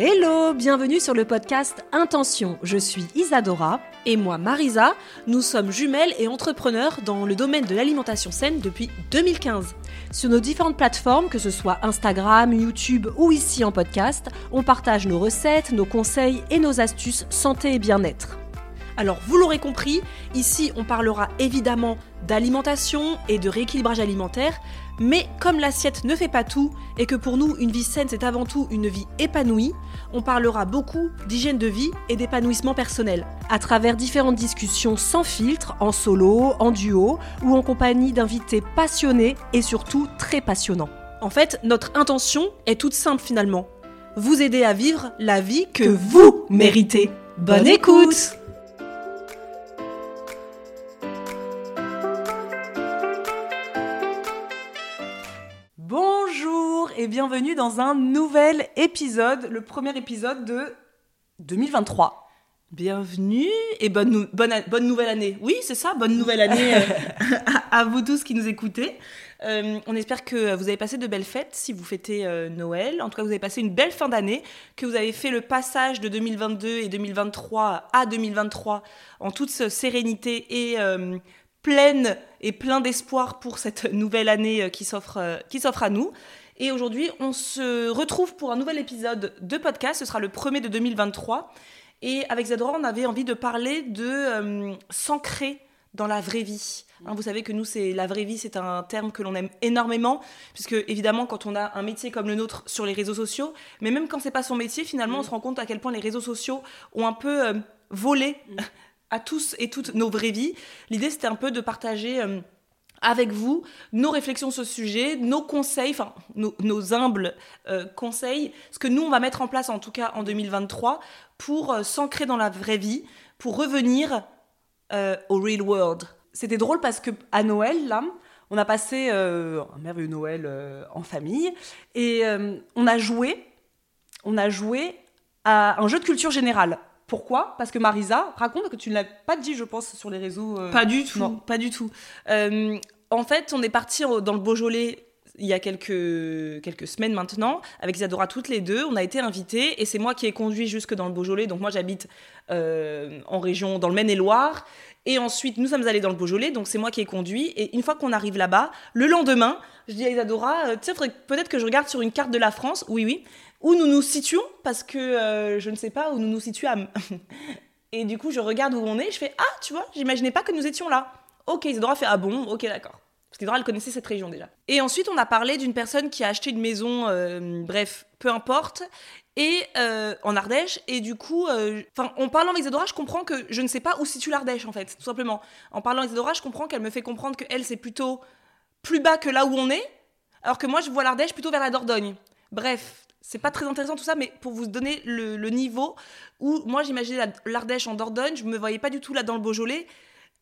Hello, bienvenue sur le podcast Intention. Je suis Isadora. Et moi, Marisa, nous sommes jumelles et entrepreneurs dans le domaine de l'alimentation saine depuis 2015. Sur nos différentes plateformes, que ce soit Instagram, YouTube ou ici en podcast, on partage nos recettes, nos conseils et nos astuces santé et bien-être. Alors, vous l'aurez compris, ici on parlera évidemment d'alimentation et de rééquilibrage alimentaire, mais comme l'assiette ne fait pas tout et que pour nous une vie saine c'est avant tout une vie épanouie, on parlera beaucoup d'hygiène de vie et d'épanouissement personnel. À travers différentes discussions sans filtre, en solo, en duo ou en compagnie d'invités passionnés et surtout très passionnants. En fait, notre intention est toute simple finalement. Vous aider à vivre la vie que vous méritez. Bonne écoute et bienvenue dans un nouvel épisode, le premier épisode de 2023. Bienvenue et bonne, bonne, bonne nouvelle année. Oui, c'est ça, bonne nouvelle année euh, à, à vous tous qui nous écoutez. Euh, on espère que vous avez passé de belles fêtes si vous fêtez euh, Noël. En tout cas, vous avez passé une belle fin d'année, que vous avez fait le passage de 2022 et 2023 à 2023 en toute sérénité et pleine et plein d'espoir pour cette nouvelle année qui s'offre qui s'offre à nous. Et aujourd'hui, on se retrouve pour un nouvel épisode de podcast. Ce sera le premier de 2023. Et avec Zadora, on avait envie de parler de euh, s'ancrer dans la vraie vie. Hein, vous savez que nous, c'est la vraie vie, c'est un terme que l'on aime énormément, puisque évidemment, quand on a un métier comme le nôtre sur les réseaux sociaux, mais même quand c'est pas son métier, finalement, on se rend compte à quel point les réseaux sociaux ont un peu euh, volé à tous et toutes nos vraies vies. L'idée, c'était un peu de partager. euh, avec vous nos réflexions sur ce sujet, nos conseils, enfin nos, humbles euh, conseils, ce que nous on va mettre en place en tout cas en 2023 pour euh, s'ancrer dans la vraie vie, pour revenir euh, au real world. C'était drôle parce que à Noël là, on a passé un merveilleux Noël en famille et on a joué, on a joué à un jeu de culture générale. Pourquoi? Parce que Marisa raconte que tu ne l'as pas dit, je pense, sur les réseaux. euh, Pas du tout, non. pas du tout. euh, en fait, on est parti dans le Beaujolais il y a quelques, quelques semaines maintenant, avec Isadora toutes les deux. On a été invités et c'est moi qui ai conduit jusque dans le Beaujolais. Donc moi, j'habite euh, en région, dans le Maine-et-Loire. Et ensuite, nous sommes allés dans le Beaujolais, donc c'est moi qui ai conduit. Et une fois qu'on arrive là-bas, le lendemain, je dis à Isadora, tiens, peut-être que je regarde sur une carte de la France, oui, oui, où nous nous situons, parce que euh, je ne sais pas où nous nous situâmes. Et du coup, je regarde où on est, je fais Ah, tu vois, j'imaginais pas que nous étions là. Ok, Isadora fait Ah bon, ok, d'accord. Parce qu'Isadora, elle connaissait cette région déjà. Et ensuite, on a parlé d'une personne qui a acheté une maison, euh, bref, peu importe, et euh, en Ardèche. Et du coup, en parlant avec Isadora, je comprends que je ne sais pas où situe l'Ardèche, en fait, tout simplement. En parlant avec Isadora, je comprends qu'elle me fait comprendre que elle, c'est plutôt plus bas que là où on est, alors que moi, je vois l'Ardèche plutôt vers la Dordogne. Bref, c'est pas très intéressant tout ça, mais pour vous donner le, niveau où moi j'imaginais la- l'Ardèche en Dordogne, je me voyais pas du tout là dans le Beaujolais.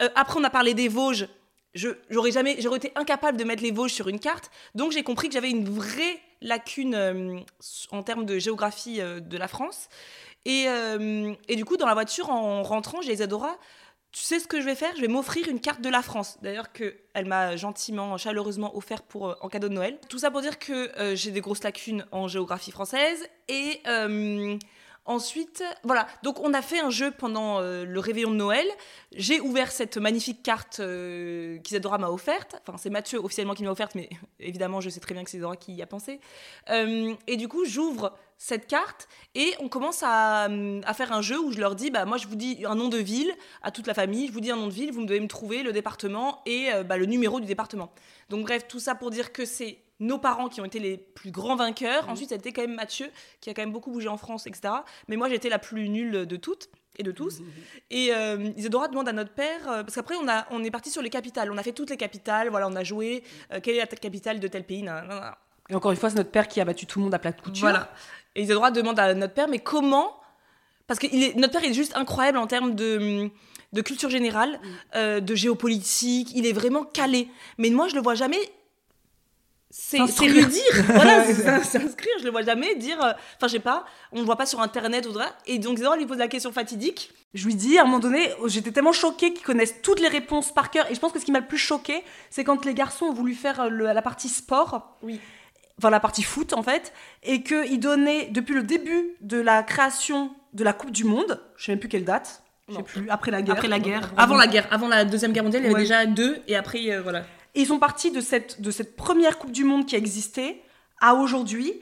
Euh, après, on a parlé des Vosges. J'aurais jamais, j'aurais été incapable de mettre les Vosges sur une carte, donc j'ai compris que j'avais une vraie lacune euh, en termes de géographie euh, de la France. Et, et du coup, dans la voiture, en rentrant, j'ai dit Isadora, tu sais ce que je vais faire? Je vais m'offrir une carte de la France. D'ailleurs, qu'elle m'a gentiment, chaleureusement offert euh, en cadeau de Noël. Tout ça pour dire que euh, j'ai des grosses lacunes en géographie française. Et euh, ensuite, voilà. Donc, on a fait un jeu pendant euh, le réveillon de Noël. J'ai ouvert cette magnifique carte euh, qu'Isadora m'a offerte. Enfin, c'est Mathieu officiellement qui m'a offerte, mais évidemment, je sais très bien que c'est Isadora qui y a pensé. Euh, et du coup, j'ouvre cette carte et on commence à, faire un jeu où je leur dis bah moi je vous dis un nom de ville à toute la famille je vous dis un nom de ville vous devez me trouver le département et bah, le numéro du département donc bref tout ça pour dire que c'est nos parents qui ont été les plus grands vainqueurs. Ensuite, ça a été quand même Mathieu, qui a quand même beaucoup bougé en France, etc. Mais moi, j'étais la plus nulle de toutes et de tous. Mhm. Et euh, Isadora demande à notre père, euh, parce qu'après, on, a, on est parti sur les capitales. On a fait toutes les capitales, voilà, on a joué. euh, quelle est la capitale de tel pays. Et encore une fois, c'est notre père qui a battu tout le monde à plat de couture. Voilà. Et Isadora demande à notre père, mais comment Parce que il est, notre père est juste incroyable en termes de, de culture générale, euh, de géopolitique. Il est vraiment calé. Mais moi, je le vois jamais. C'est lui dire. Voilà, c'est ça, s'inscrire. Je le vois jamais dire. euh, Enfin, je sais pas. On le voit pas sur internet ou. Et donc, Isadora lui pose la question fatidique. Je lui dis à un moment donné, j'étais tellement choquée qu'ils connaissent toutes les réponses par cœur. Et je pense que ce qui m'a le plus choquée, c'est quand les garçons ont voulu faire euh, le- la partie sport. Oui. Enfin, la partie foot, en fait. Et qu'ils donnaient, depuis le début de la création de la Coupe du Monde, je sais même plus quelle date, je sais plus, après la guerre. Après la guerre. Avant la guerre. Avant la Deuxième Guerre mondiale, il y avait Ouais. déjà deux. Et après, euh, voilà. Et ils sont partis de cette, de cette première Coupe du Monde qui a existé à aujourd'hui,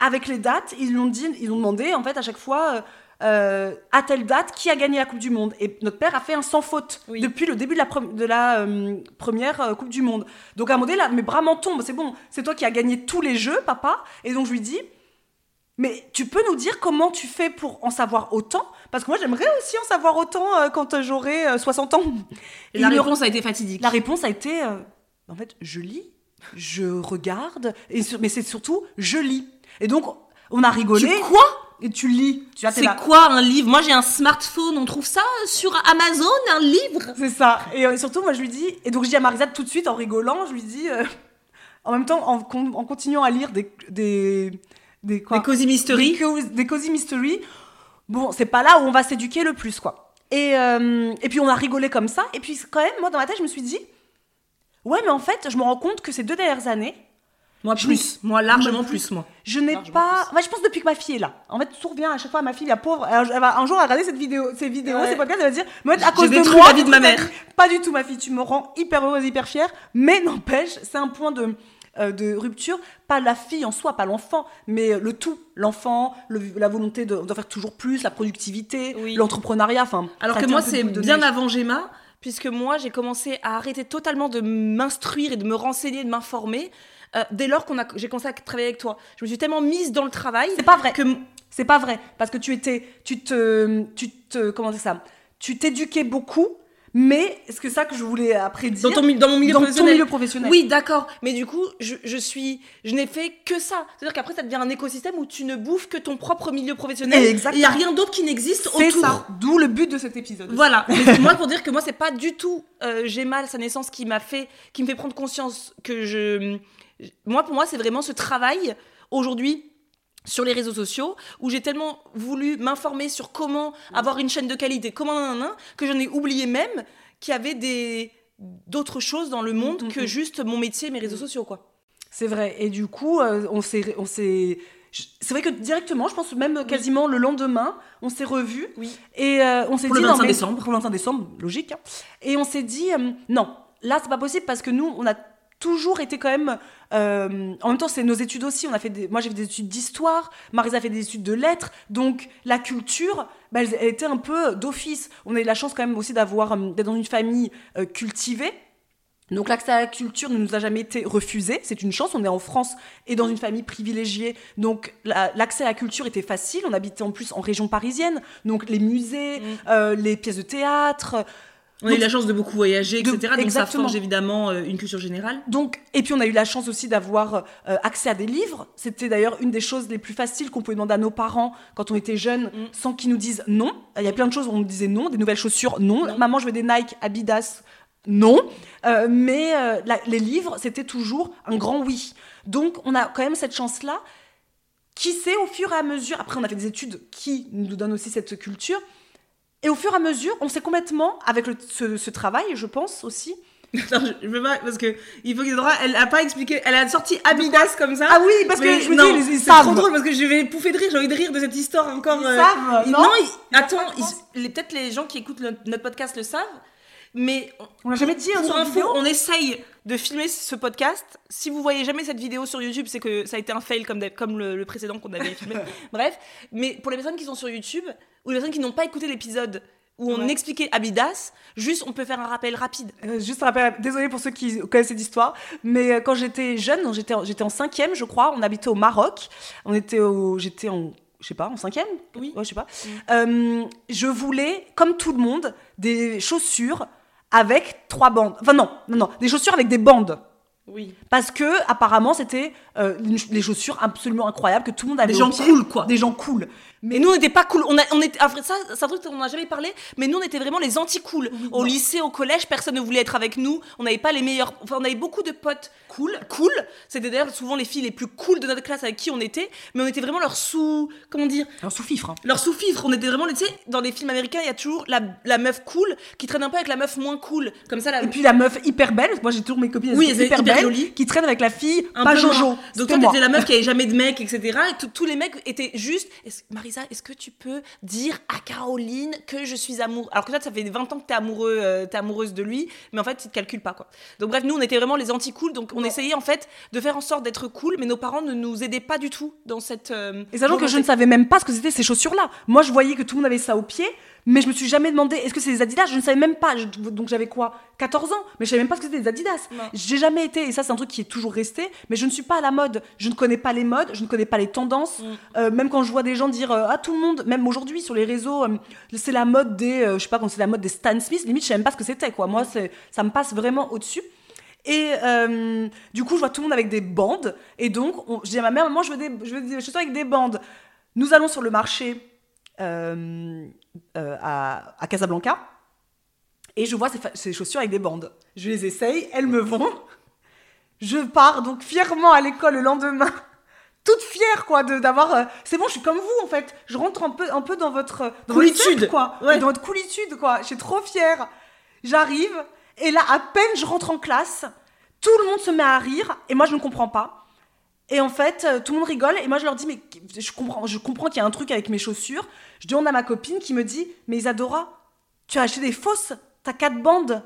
avec les dates. Ils l'ont dit, ils ont demandé en fait à chaque fois euh, euh, à telle date qui a gagné la Coupe du Monde. Et notre père a fait un sans faute Oui. depuis le début de la, pre- de la euh, première euh, Coupe du Monde. Donc à un moment donné, là, mes bras m'en tombent. C'est bon, c'est toi qui as gagné tous les jeux, papa. Et donc je lui dis. Mais tu peux nous dire comment tu fais pour en savoir autant? Parce que moi, j'aimerais aussi en savoir autant euh, quand j'aurai euh, 60 ans. Et la réponse a été fatidique. la réponse a été, euh, en fait, je lis, je regarde, et sur- mais c'est surtout, je lis. Et donc, on a rigolé. Tu quoi Et tu lis. Tu C'est quoi un livre? Moi j'ai un smartphone, on trouve ça sur Amazon, un livre? C'est ça. Et euh, surtout, moi, je lui dis, et donc je dis à Marisa tout de suite, en rigolant, je lui dis, euh, en même temps, en, con- en continuant à lire des. des, des quoi? Des Cozy Mystery. Des, co- des cozy mystery. Bon, c'est pas là où on va s'éduquer le plus, quoi. Et, euh, et puis on a rigolé comme ça. Et puis quand même, moi, dans ma tête, je me suis dit, ouais, mais en fait, je me rends compte que ces deux dernières années, Moi plus, moi largement Moi plus, moi. Je n'ai pas. Ouais, je pense depuis que ma fille est là. En fait, tout revient à chaque fois à ma fille, la pauvre. Elle va un jour regarder cette vidéo, ces vidéos, Ouais. ces podcasts, elle va dire, mais à cause de moi. la vie de ma mère. Pas du tout, ma fille. Tu me rends hyper heureuse, hyper fière. Mais n'empêche, c'est un point de. euh, de rupture, pas la fille en soi, pas l'enfant, mais le tout, l'enfant, le- la volonté de- d'en faire toujours plus, la productivité, Oui. l'entrepreneuriat, enfin. Alors que moi c'est bien avant Gemma, puisque moi j'ai commencé à arrêter totalement de m'instruire et de me renseigner, de m'informer. euh, dès lors qu'on a, j'ai commencé à travailler avec toi, je me suis tellement mise dans le travail C'est pas vrai. que C'est pas vrai parce que tu étais, tu te, tu te, comment dire ça, tu t'éduquais beaucoup, mais est-ce que ça que je voulais après dire dans, ton, dans mon milieu dans ton professionnel. milieu professionnel. Oui, d'accord. Mais du coup, je, je suis, je n'ai fait que ça. C'est-à-dire qu'après, ça devient un écosystème où tu ne bouffes que ton propre milieu professionnel. Exactement. Il n'y a rien d'autre qui n'existe c'est autour. ça. D'où le but de cet épisode. Voilà. Mais moi, pour dire que moi, c'est pas du tout euh, j'ai mal sa naissance qui m'a fait, qui me fait prendre conscience que je, moi, pour moi, c'est vraiment ce travail aujourd'hui sur les réseaux sociaux où j'ai tellement voulu m'informer sur comment avoir une chaîne de qualité, comment nanana, que j'en ai oublié même qu'il y avait des d'autres choses dans le monde Mm, mm, que mm. juste mon métier et mes réseaux sociaux quoi. C'est vrai. Et du coup, euh, on s'est, on s'est. C'est vrai que directement, je pense même quasiment le lendemain, on s'est revus Oui. et euh, on s'est dit le non, 25 mais- décembre. Pour le 25 décembre, logique. hein. Et on s'est dit euh, non, là c'est pas possible parce que nous, on a toujours été quand même. euh, en même temps, c'est nos études aussi. On a fait des, moi, j'ai fait des études d'histoire. Marisa a fait des études de lettres. Donc, la culture, bah, elle, était un peu d'office. On a eu la chance quand même aussi d'avoir euh, d'être dans une famille euh, cultivée. Donc l'accès à la culture ne nous a jamais été refusé, c'est une chance, on est en France et dans une famille privilégiée, donc la- l'accès à la culture était facile, on habitait en plus en région parisienne, donc les musées, Mm. euh, les pièces de théâtre, On a eu la chance de beaucoup voyager, De- etc. Donc ça forge évidemment euh, une culture générale. Donc, et puis on a eu la chance aussi d'avoir euh, accès à des livres. C'était d'ailleurs une des choses les plus faciles qu'on pouvait demander à nos parents quand on était jeunes, Mm. sans qu'ils nous disent non. Il y a plein de choses où on nous disait non, des nouvelles chaussures, non. Non. Maman, je veux des Nike, Adidas, non. Euh, mais euh, la- les livres, c'était toujours un grand oui. Donc, on a quand même cette chance-là. Qui sait, au fur et à mesure, après on a fait des études qui nous donnent aussi cette culture, et au fur et à mesure, on s'est complètement, avec le- ce, ce travail, je pense aussi, Attends, je, veux pas parce que il faut qu'Isadora, elle a pas expliqué, elle a sorti Adidas comme ça. Ah oui, parce que je me non, dis, c'est trop drôle parce que je vais pouffer de rire, j'ai envie de rire de cette histoire encore. Ils euh, savent, ils- non ils- attends, de ils- les- peut-être les gens qui écoutent le- notre podcast le savent, mais On l'a jamais dit hein, pour sur info, vidéo. on essaye de filmer ce podcast. Si vous voyez jamais cette vidéo sur YouTube, c'est que ça a été un fail comme, comme le, le précédent qu'on avait filmé. Bref, mais pour les personnes qui sont sur YouTube ou les personnes qui n'ont pas écouté l'épisode où on Ouais. expliquait Abidas. Juste, on peut faire un rappel rapide. Euh, juste un rappel, désolé pour ceux qui connaissent cette histoire, mais euh, quand j'étais jeune, j'étais en- j'étais en cinquième, je crois, on habitait au Maroc, on était au, j'étais en, je sais pas, en cinquième, Oui. ouais, je sais pas. Euh, je voulais, comme tout le monde, des chaussures avec trois bandes. Enfin non, non, non, des chaussures avec des bandes. Oui. Parce que apparemment c'était euh, les chaussures absolument incroyables que tout le monde avait Des gens cool, quoi. Des gens cool. Mais nous, on n'était pas cool. On, a, on était, après ça, c'est un truc dont on n'a jamais parlé, mais nous, on était vraiment les anti-cool. au non. lycée, au collège, personne ne voulait être avec nous. On n'avait pas les meilleurs. Enfin, on avait beaucoup de potes cool. Cool. C'était d'ailleurs souvent les filles les plus cool de notre classe avec qui on était, mais on était vraiment leur sous. Comment dire? Alors sous fifre. hein. Leur sous-fifre. On était vraiment, tu sais, dans les films américains, il y a toujours la, la meuf cool qui traîne un peu avec la meuf moins cool. Comme ça, la Et puis la meuf hyper belle, moi j'ai toujours mes copines Oui, hyper, hyper belles, qui traînent avec la fille un pas peu Jojo. moins. Donc toi, t'étais la meuf qui avait jamais de mec, etc. Et tous les mecs étaient juste. Marisa, est-ce que tu peux dire à Caroline que je suis amoureux Alors que toi, ça fait 20 ans que t'es amoureux, euh, amoureuse de lui, mais en fait, il te calcule pas quoi. Donc bref, nous, on était vraiment les anti-cool, donc on Non. essayait en fait de faire en sorte d'être cool, mais nos parents ne nous aidaient pas du tout dans cette. euh, Et sachant que je ne savais même pas ce que c'était ces chaussures-là. Moi, je voyais que tout le monde avait ça au pied, mais je me suis jamais demandé est-ce que c'est des Adidas? Je ne savais même pas. Je- donc j'avais quoi? 14 ans, mais je savais même pas ce que c'était des Adidas. J'ai jamais été, et ça c'est un truc qui est toujours resté, mais je ne suis pas à la mode. Je ne connais pas les modes, je ne connais pas les tendances. Mm. Euh, même quand je vois des gens dire euh, ah tout le monde, même aujourd'hui sur les réseaux, euh, c'est la mode des, euh, je sais pas quand c'est la mode des Stan Smith. Limite, je savais même pas ce que c'était quoi. Moi, c'est, ça me passe vraiment au-dessus. Et euh, du coup, je vois tout le monde avec des bandes. Et donc, on- je dis à ma mère, maman, je veux des, je veux des chaussures avec des bandes. Nous allons sur le marché euh, euh, à, à Casablanca. Et je vois ces, ces chaussures avec des bandes. Je les essaye, elles me vont. Je pars donc fièrement à l'école le lendemain. Toute fière, quoi, de- d'avoir. euh, c'est bon, je suis comme vous, en fait. Je rentre un peu, un peu dans votre. Dans votre Coolitude. cercle, quoi. Ouais. Dans votre coolitude, quoi. Je suis trop fière. J'arrive, et là, à peine je rentre en classe, tout le monde se met à rire, et moi, je ne comprends pas. Et en fait, euh, tout le monde rigole, et moi, je leur dis, mais je comprends, je comprends qu'il y a un truc avec mes chaussures. Je demande à ma copine qui me dit, mais Isadora, tu as acheté des fausses, t'as quatre bandes.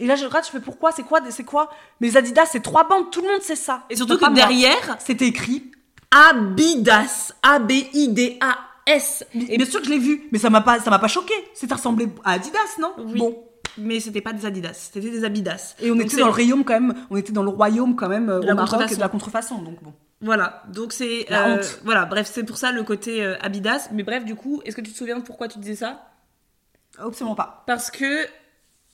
Et là, je regarde, je fais pourquoi C'est quoi C'est quoi? Mais Adidas, c'est trois bandes, tout le monde sait ça. Et surtout que derrière, C'était écrit. Abidas. A-B-I-D-A-S. Et bien sûr que je l'ai vu, mais ça m'a pas, ça m'a pas choqué. C'était ressemblé à Adidas, non? Oui. Bon. Mais c'était pas des Adidas, c'était des Abidas. Et on Donc était dans le royaume quand même, on était dans le royaume quand même euh, la au Maroc et de la contrefaçon. Donc bon. Voilà, donc c'est. La euh, honte. Voilà, bref, c'est pour ça le côté euh, Abidas. Mais bref, du coup, est-ce que tu te souviens de pourquoi tu disais ça? Absolument pas. Parce que.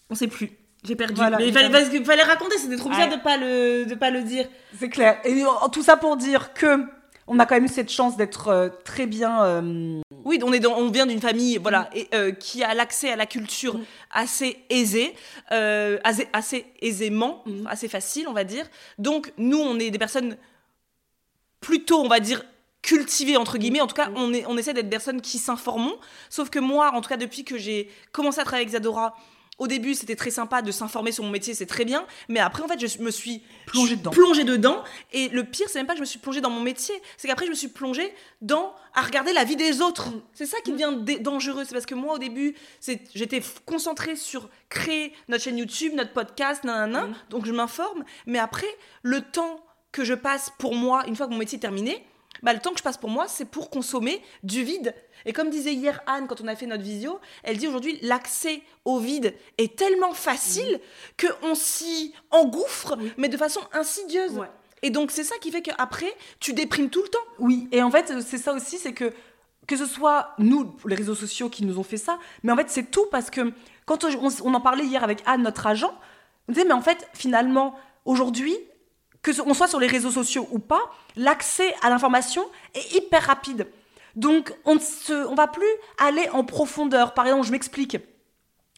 On sait plus. J'ai perdu. Voilà, mais il fallait, parce qu'il fallait raconter, c'était trop bizarre Ouais. de pas le, de pas le dire. C'est clair. Et tout ça pour dire que on a quand même eu cette chance d'être euh, très bien. euh, Oui, on, est dans- on vient d'une famille voilà, Mm. et, euh, qui a l'accès à la culture assez aisé, euh, assez, assez aisément, Mm. assez facile, on va dire. Donc, nous, on est des personnes plutôt, on va dire, cultivées, entre guillemets. En tout cas, Mm. on, est, on essaie d'être des personnes qui s'informent. Sauf que moi, en tout cas, depuis que j'ai commencé à travailler avec Zadora, au début, c'était très sympa de s'informer sur mon métier, c'est très bien. Mais après, en fait, je me suis Plongée dedans. plongée dedans. Et le pire, c'est même pas que je me suis plongée dans mon métier, c'est qu'après, je me suis plongée dans à regarder la vie des autres. Mm. C'est ça qui devient dé- dangereux. C'est parce que moi, au début, j'étais concentrée sur créer notre chaîne YouTube, notre podcast, nanana. Mm. Donc, je m'informe. Mais après, le temps que je passe pour moi, une fois que mon métier est terminé, bah, le temps que je passe pour moi, c'est pour consommer du vide. Et comme disait hier Anne quand on a fait notre visio, elle dit aujourd'hui l'accès au vide est tellement facile que on s'y engouffre, Oui. mais de façon insidieuse. Ouais. Et donc c'est ça qui fait qu'après, tu déprimes tout le temps. Oui, et en fait, euh, c'est ça aussi, c'est que que ce soit nous, les réseaux sociaux qui nous ont fait ça, mais en fait, c'est tout parce que quand on, on en parlait hier avec Anne, notre agent, on disait, mais en fait, finalement, aujourd'hui, que ce- on soit sur les réseaux sociaux ou pas, l'accès à l'information est hyper rapide. Donc, on ne va plus aller en profondeur. Par exemple, je m'explique.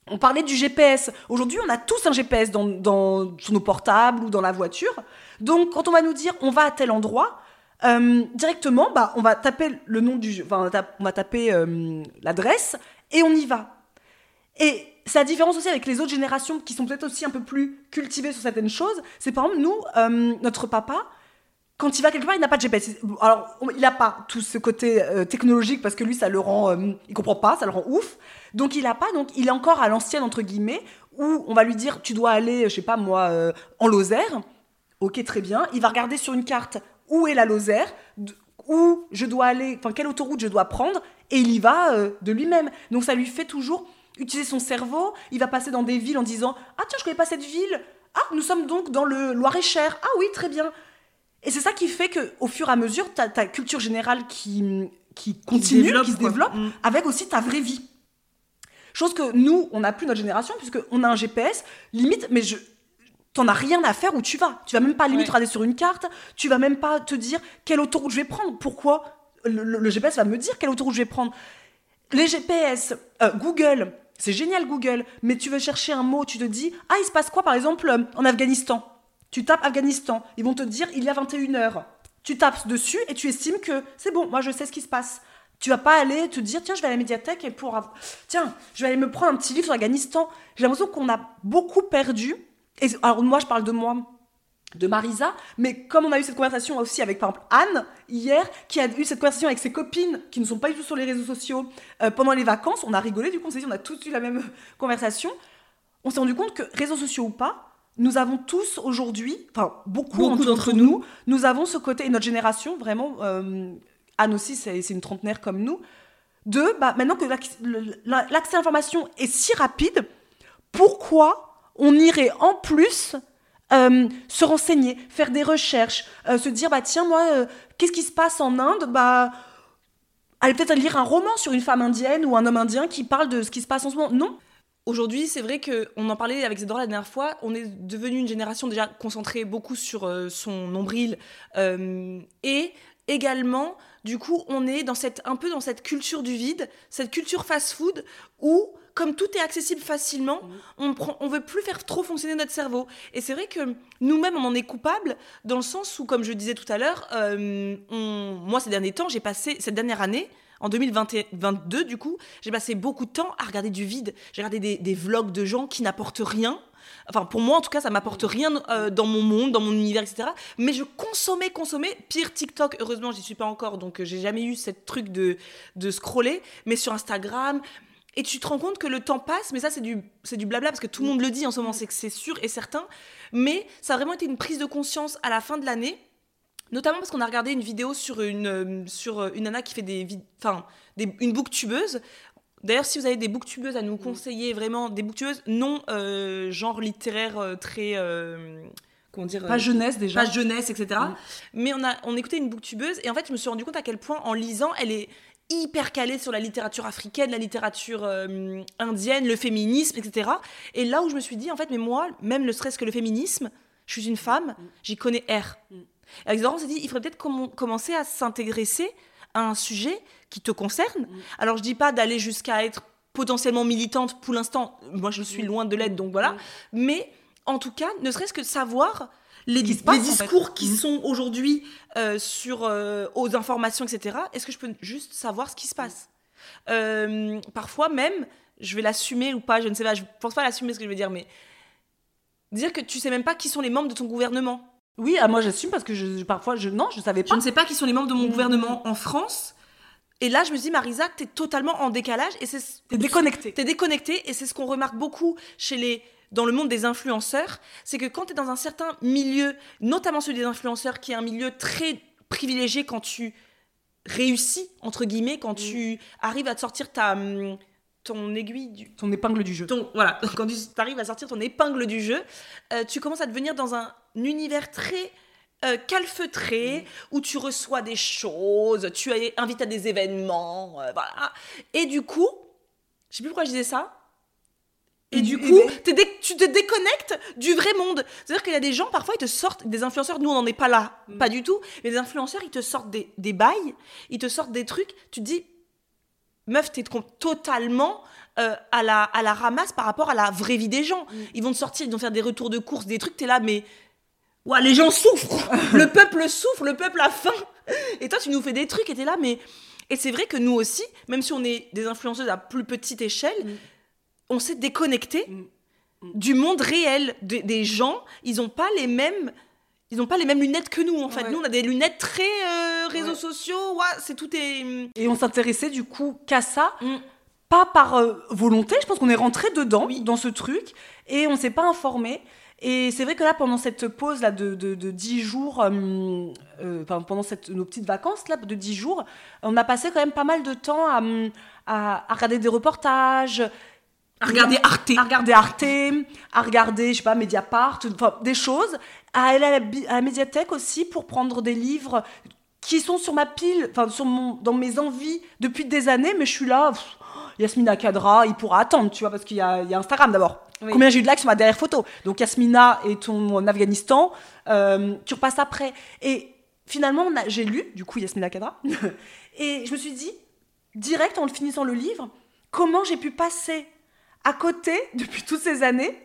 On parlait du GPS. Aujourd'hui, on a tous un GPS dans, dans- sur nos portables ou dans la voiture. Donc, quand on va nous dire on va à tel endroit, euh, directement, bah, on va taper le nom du, enfin, on va taper euh, l'adresse et on y va. Et la différence aussi avec les autres générations qui sont peut-être aussi un peu plus cultivées sur certaines choses. C'est par exemple nous, euh, notre papa, quand il va quelque part, il n'a pas de GPS. Alors, il n'a pas tout ce côté euh, technologique parce que lui, ça le rend, euh, il comprend pas, ça le rend ouf. Donc, il n'a pas. Donc, il est encore à l'ancienne entre guillemets où on va lui dire, tu dois aller, je sais pas moi, euh, en Lozère. Ok, très bien. Il va regarder sur une carte où est la Lozère, où je dois aller, enfin quelle autoroute je dois prendre, et il y va de lui-même. Donc, ça lui fait toujours utiliser son cerveau. Il va passer dans des villes en disant Ah, tiens, je connais pas cette ville. Ah, nous sommes donc dans le Loir-et-Cher. Ah, oui, très bien. Et c'est ça qui fait que, au fur et à mesure, ta, ta culture générale qui, qui continue, développe, qui se développe, Mm. avec aussi ta vraie vie. Chose que nous, on n'a plus notre génération, puisqu'on a un GPS, limite, mais je. T'en as rien à faire où tu vas. Tu vas même pas limite Ouais. regarder sur une carte. Tu vas même pas te dire quelle autoroute je vais prendre. Pourquoi le, le- le GPS va me dire quelle autoroute je vais prendre. Les GPS, euh, Google, c'est génial Google, mais tu veux chercher un mot, tu te dis ah il se passe quoi par exemple euh, en Afghanistan? Tu tapes Afghanistan, ils vont te dire il y a 21 heures. Tu tapes dessus et tu estimes que c'est bon, moi je sais ce qui se passe. Tu vas pas aller te dire tiens je vais à la médiathèque et pour tiens je vais aller me prendre un petit livre sur l'Afghanistan. J'ai l'impression qu'on a beaucoup perdu. Et alors moi je parle de moi, de Marisa, mais comme on a eu cette conversation aussi avec par exemple Anne hier, qui a eu cette conversation avec ses copines qui ne sont pas du tout sur les réseaux sociaux euh, pendant les vacances, on a rigolé du coup on s'est dit on a tous eu la même conversation. On s'est rendu compte que réseaux sociaux ou pas, nous avons tous aujourd'hui, enfin beaucoup, Beaucoup entre- d'entre nous, nous avons ce côté et notre génération vraiment. euh, Anne aussi, c'est une trentenaire comme nous. De bah, maintenant que l'accès à l'information est si rapide, pourquoi on irait en plus euh, se renseigner, faire des recherches, euh, se dire bah tiens moi euh, qu'est-ce qui se passe en Inde? Bah aller peut-être lire un roman sur une femme indienne ou un homme indien qui parle de ce qui se passe en ce moment. Non, Aujourd'hui, c'est vrai que on en parlait avec Zedora la dernière fois. On est devenu une génération déjà concentrée beaucoup sur son nombril et également, du coup, on est dans cette un peu dans cette culture du vide, cette culture fast-food où comme tout est accessible facilement, on prend, on veut plus faire trop fonctionner notre cerveau. Et c'est vrai que nous-mêmes, on en est coupable dans le sens où, comme je disais tout à l'heure, euh, moi ces derniers temps, j'ai passé cette dernière année. En 2022, du coup, j'ai passé beaucoup de temps à regarder du vide. J'ai regardé des, des vlogs de gens qui n'apportent rien. Enfin, pour moi, en tout cas, ça m'apporte rien euh, dans mon monde, dans mon univers, etc. Mais je consommais, consommais. Pire TikTok, heureusement, j'y suis pas encore, donc euh, j'ai jamais eu cette truc de, de scroller. Mais sur Instagram, et tu te rends compte que le temps passe, mais ça, c'est du, c'est du blabla, parce que tout le monde le dit en ce moment, c'est que c'est sûr et certain. Mais ça a vraiment été une prise de conscience à la fin de l'année. Notamment parce qu'on a regardé une vidéo sur une, euh, sur euh, une nana qui fait des, enfin, des, une booktubeuse. D'ailleurs, si vous avez des booktubeuses à nous conseiller, vraiment des booktubeuses non euh, genre littéraire euh, très, euh, comment dire, pas jeunesse déjà. pas jeunesse, etc. Mm. Mais on a on écoutait une booktubeuse et en fait, je me suis rendu compte à quel point en lisant, elle est hyper calée sur la littérature africaine, la littérature euh, indienne, le féminisme, etc. Et là où je me suis dit, en fait, mais moi, même ne serait-ce que le féminisme, je suis une femme, j'y connais R. Mm. Et avec Zora, on s'est dit, il faudrait peut-être comm- commencer à s'intéresser à un sujet qui te concerne. Alors, je dis pas d'aller jusqu'à être potentiellement militante pour l'instant. Moi, je suis loin de l'être, donc voilà. Mais en tout cas, ne serait-ce que savoir les, qui se passe, les en fait. discours qui Mhm. sont aujourd'hui euh, sur euh, aux informations, etc. Est-ce que je peux juste savoir ce qui se passe? Euh, Parfois même, je vais l'assumer ou pas, je ne sais pas. Je pense pas l'assumer ce que je veux dire, mais dire que tu sais même pas qui sont les membres de ton gouvernement. Oui, ah, moi j'assume parce que je, parfois je non, je savais Je pas. ne sais pas qui sont les membres de mon Mhm. gouvernement en France. Et là, je me dis, Marisa, t'es totalement en décalage et c'est T'es déconnecté. T'es déconnecté et c'est ce qu'on remarque beaucoup chez les dans le monde des influenceurs, c'est que quand tu es dans un certain milieu, notamment celui des influenceurs, qui est un milieu très privilégié quand tu réussis, entre guillemets, quand tu arrives à te sortir ta, hum, ton aiguille du... Ton épingle du jeu. Ton, voilà, quand tu arrives à sortir ton épingle du jeu, euh, tu commences à devenir dans un univers très euh, calfeutré, où tu reçois des choses, tu es invité à des événements, euh, voilà. Et du coup, je sais plus pourquoi je disais ça. Et du coup, ben- dé- tu te déconnectes du vrai monde. C'est-à-dire qu'il y a des gens, parfois, ils te sortent, des influenceurs, nous, on n'en est pas là, pas du tout, mais des influenceurs, ils te sortent des, des bails, ils te sortent des trucs, tu te dis, meuf, t'es totalement euh, à, la, à la ramasse par rapport à la vraie vie des gens. Ils vont te sortir, ils vont faire des retours de course, des trucs, t'es là, mais. Ouah, les gens souffrent Le peuple souffre, le peuple a faim Et toi, tu nous fais des trucs et t'es là, mais. Et c'est vrai que nous aussi, même si on est des influenceuses à plus petite échelle, Mm. On s'est déconnecté Mm. du monde réel. Des- des gens, ils n'ont pas les mêmes. Ils n'ont pas les mêmes lunettes que nous, en fait. Ouais. Nous, on a des lunettes très euh, réseaux Ouais. sociaux. Ouais, c'est tout est. Et on s'intéressait du coup qu'à ça, Mm. pas par euh, volonté. Je pense qu'on est rentré dedans, Oui. dans ce truc, et on s'est pas informé. Et c'est vrai que là, pendant cette pause là de, de, de 10 jours, euh, pendant cette, nos petites vacances là de 10 jours, on a passé quand même pas mal de temps à, à, à regarder des reportages. À regarder Arte. à regarder Arte, à regarder, je sais pas, Mediapart, enfin, des choses, à aller à la, à la médiathèque aussi pour prendre des livres qui sont sur ma pile, enfin, sur mon, dans mes envies depuis des années, mais je suis là, pff, Yasmina Kadra, il pourra attendre, tu vois, parce qu'il y a, il y a Instagram d'abord. Oui. Combien j'ai eu de likes sur ma dernière photo? Donc Yasmina et ton en Afghanistan, euh, tu repasses après. Et finalement, j'ai lu, du coup, Yasmina Kadra, et je me suis dit, direct en finissant le livre, comment j'ai pu passer à côté, depuis toutes ces années,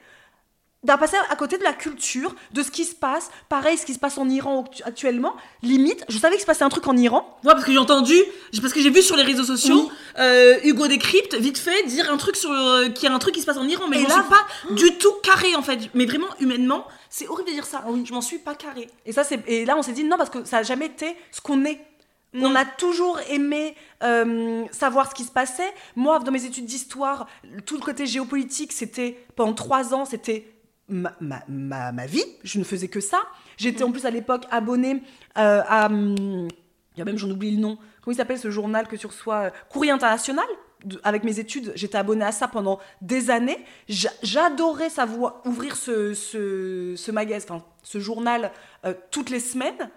d'un passer à côté de la culture, de ce qui se passe, pareil, ce qui se passe en Iran actu- actuellement, limite, je savais qu'il se passait un truc en Iran, Ouais, parce que j'ai entendu, parce que j'ai vu sur les réseaux sociaux, Oui. euh, Hugo Décrypte, vite fait, dire un truc sur, euh, qu'il y a un truc qui se passe en Iran, mais je m'en là- suis pas du tout carré en fait. Mais vraiment, humainement, c'est horrible de dire ça. Je m'en suis pas carré. Et, ça, c'est... et là, on s'est dit non, parce que ça n'a jamais été ce qu'on est. On a toujours aimé euh, savoir ce qui se passait. Moi, dans mes études d'histoire, tout le côté géopolitique, c'était pendant trois ans, c'était ma, ma, ma, ma vie. Je ne faisais que ça. J'étais en plus à l'époque abonnée euh, à. hum, Il y a même, j'en oublie le nom. Comment il s'appelle ce journal que tu reçois euh, Courrier international. Avec mes études, j'étais abonnée à ça pendant des années. J'a- J'adorais savoir ouvrir ce, ce, ce magasin, ce journal euh, toutes les semaines.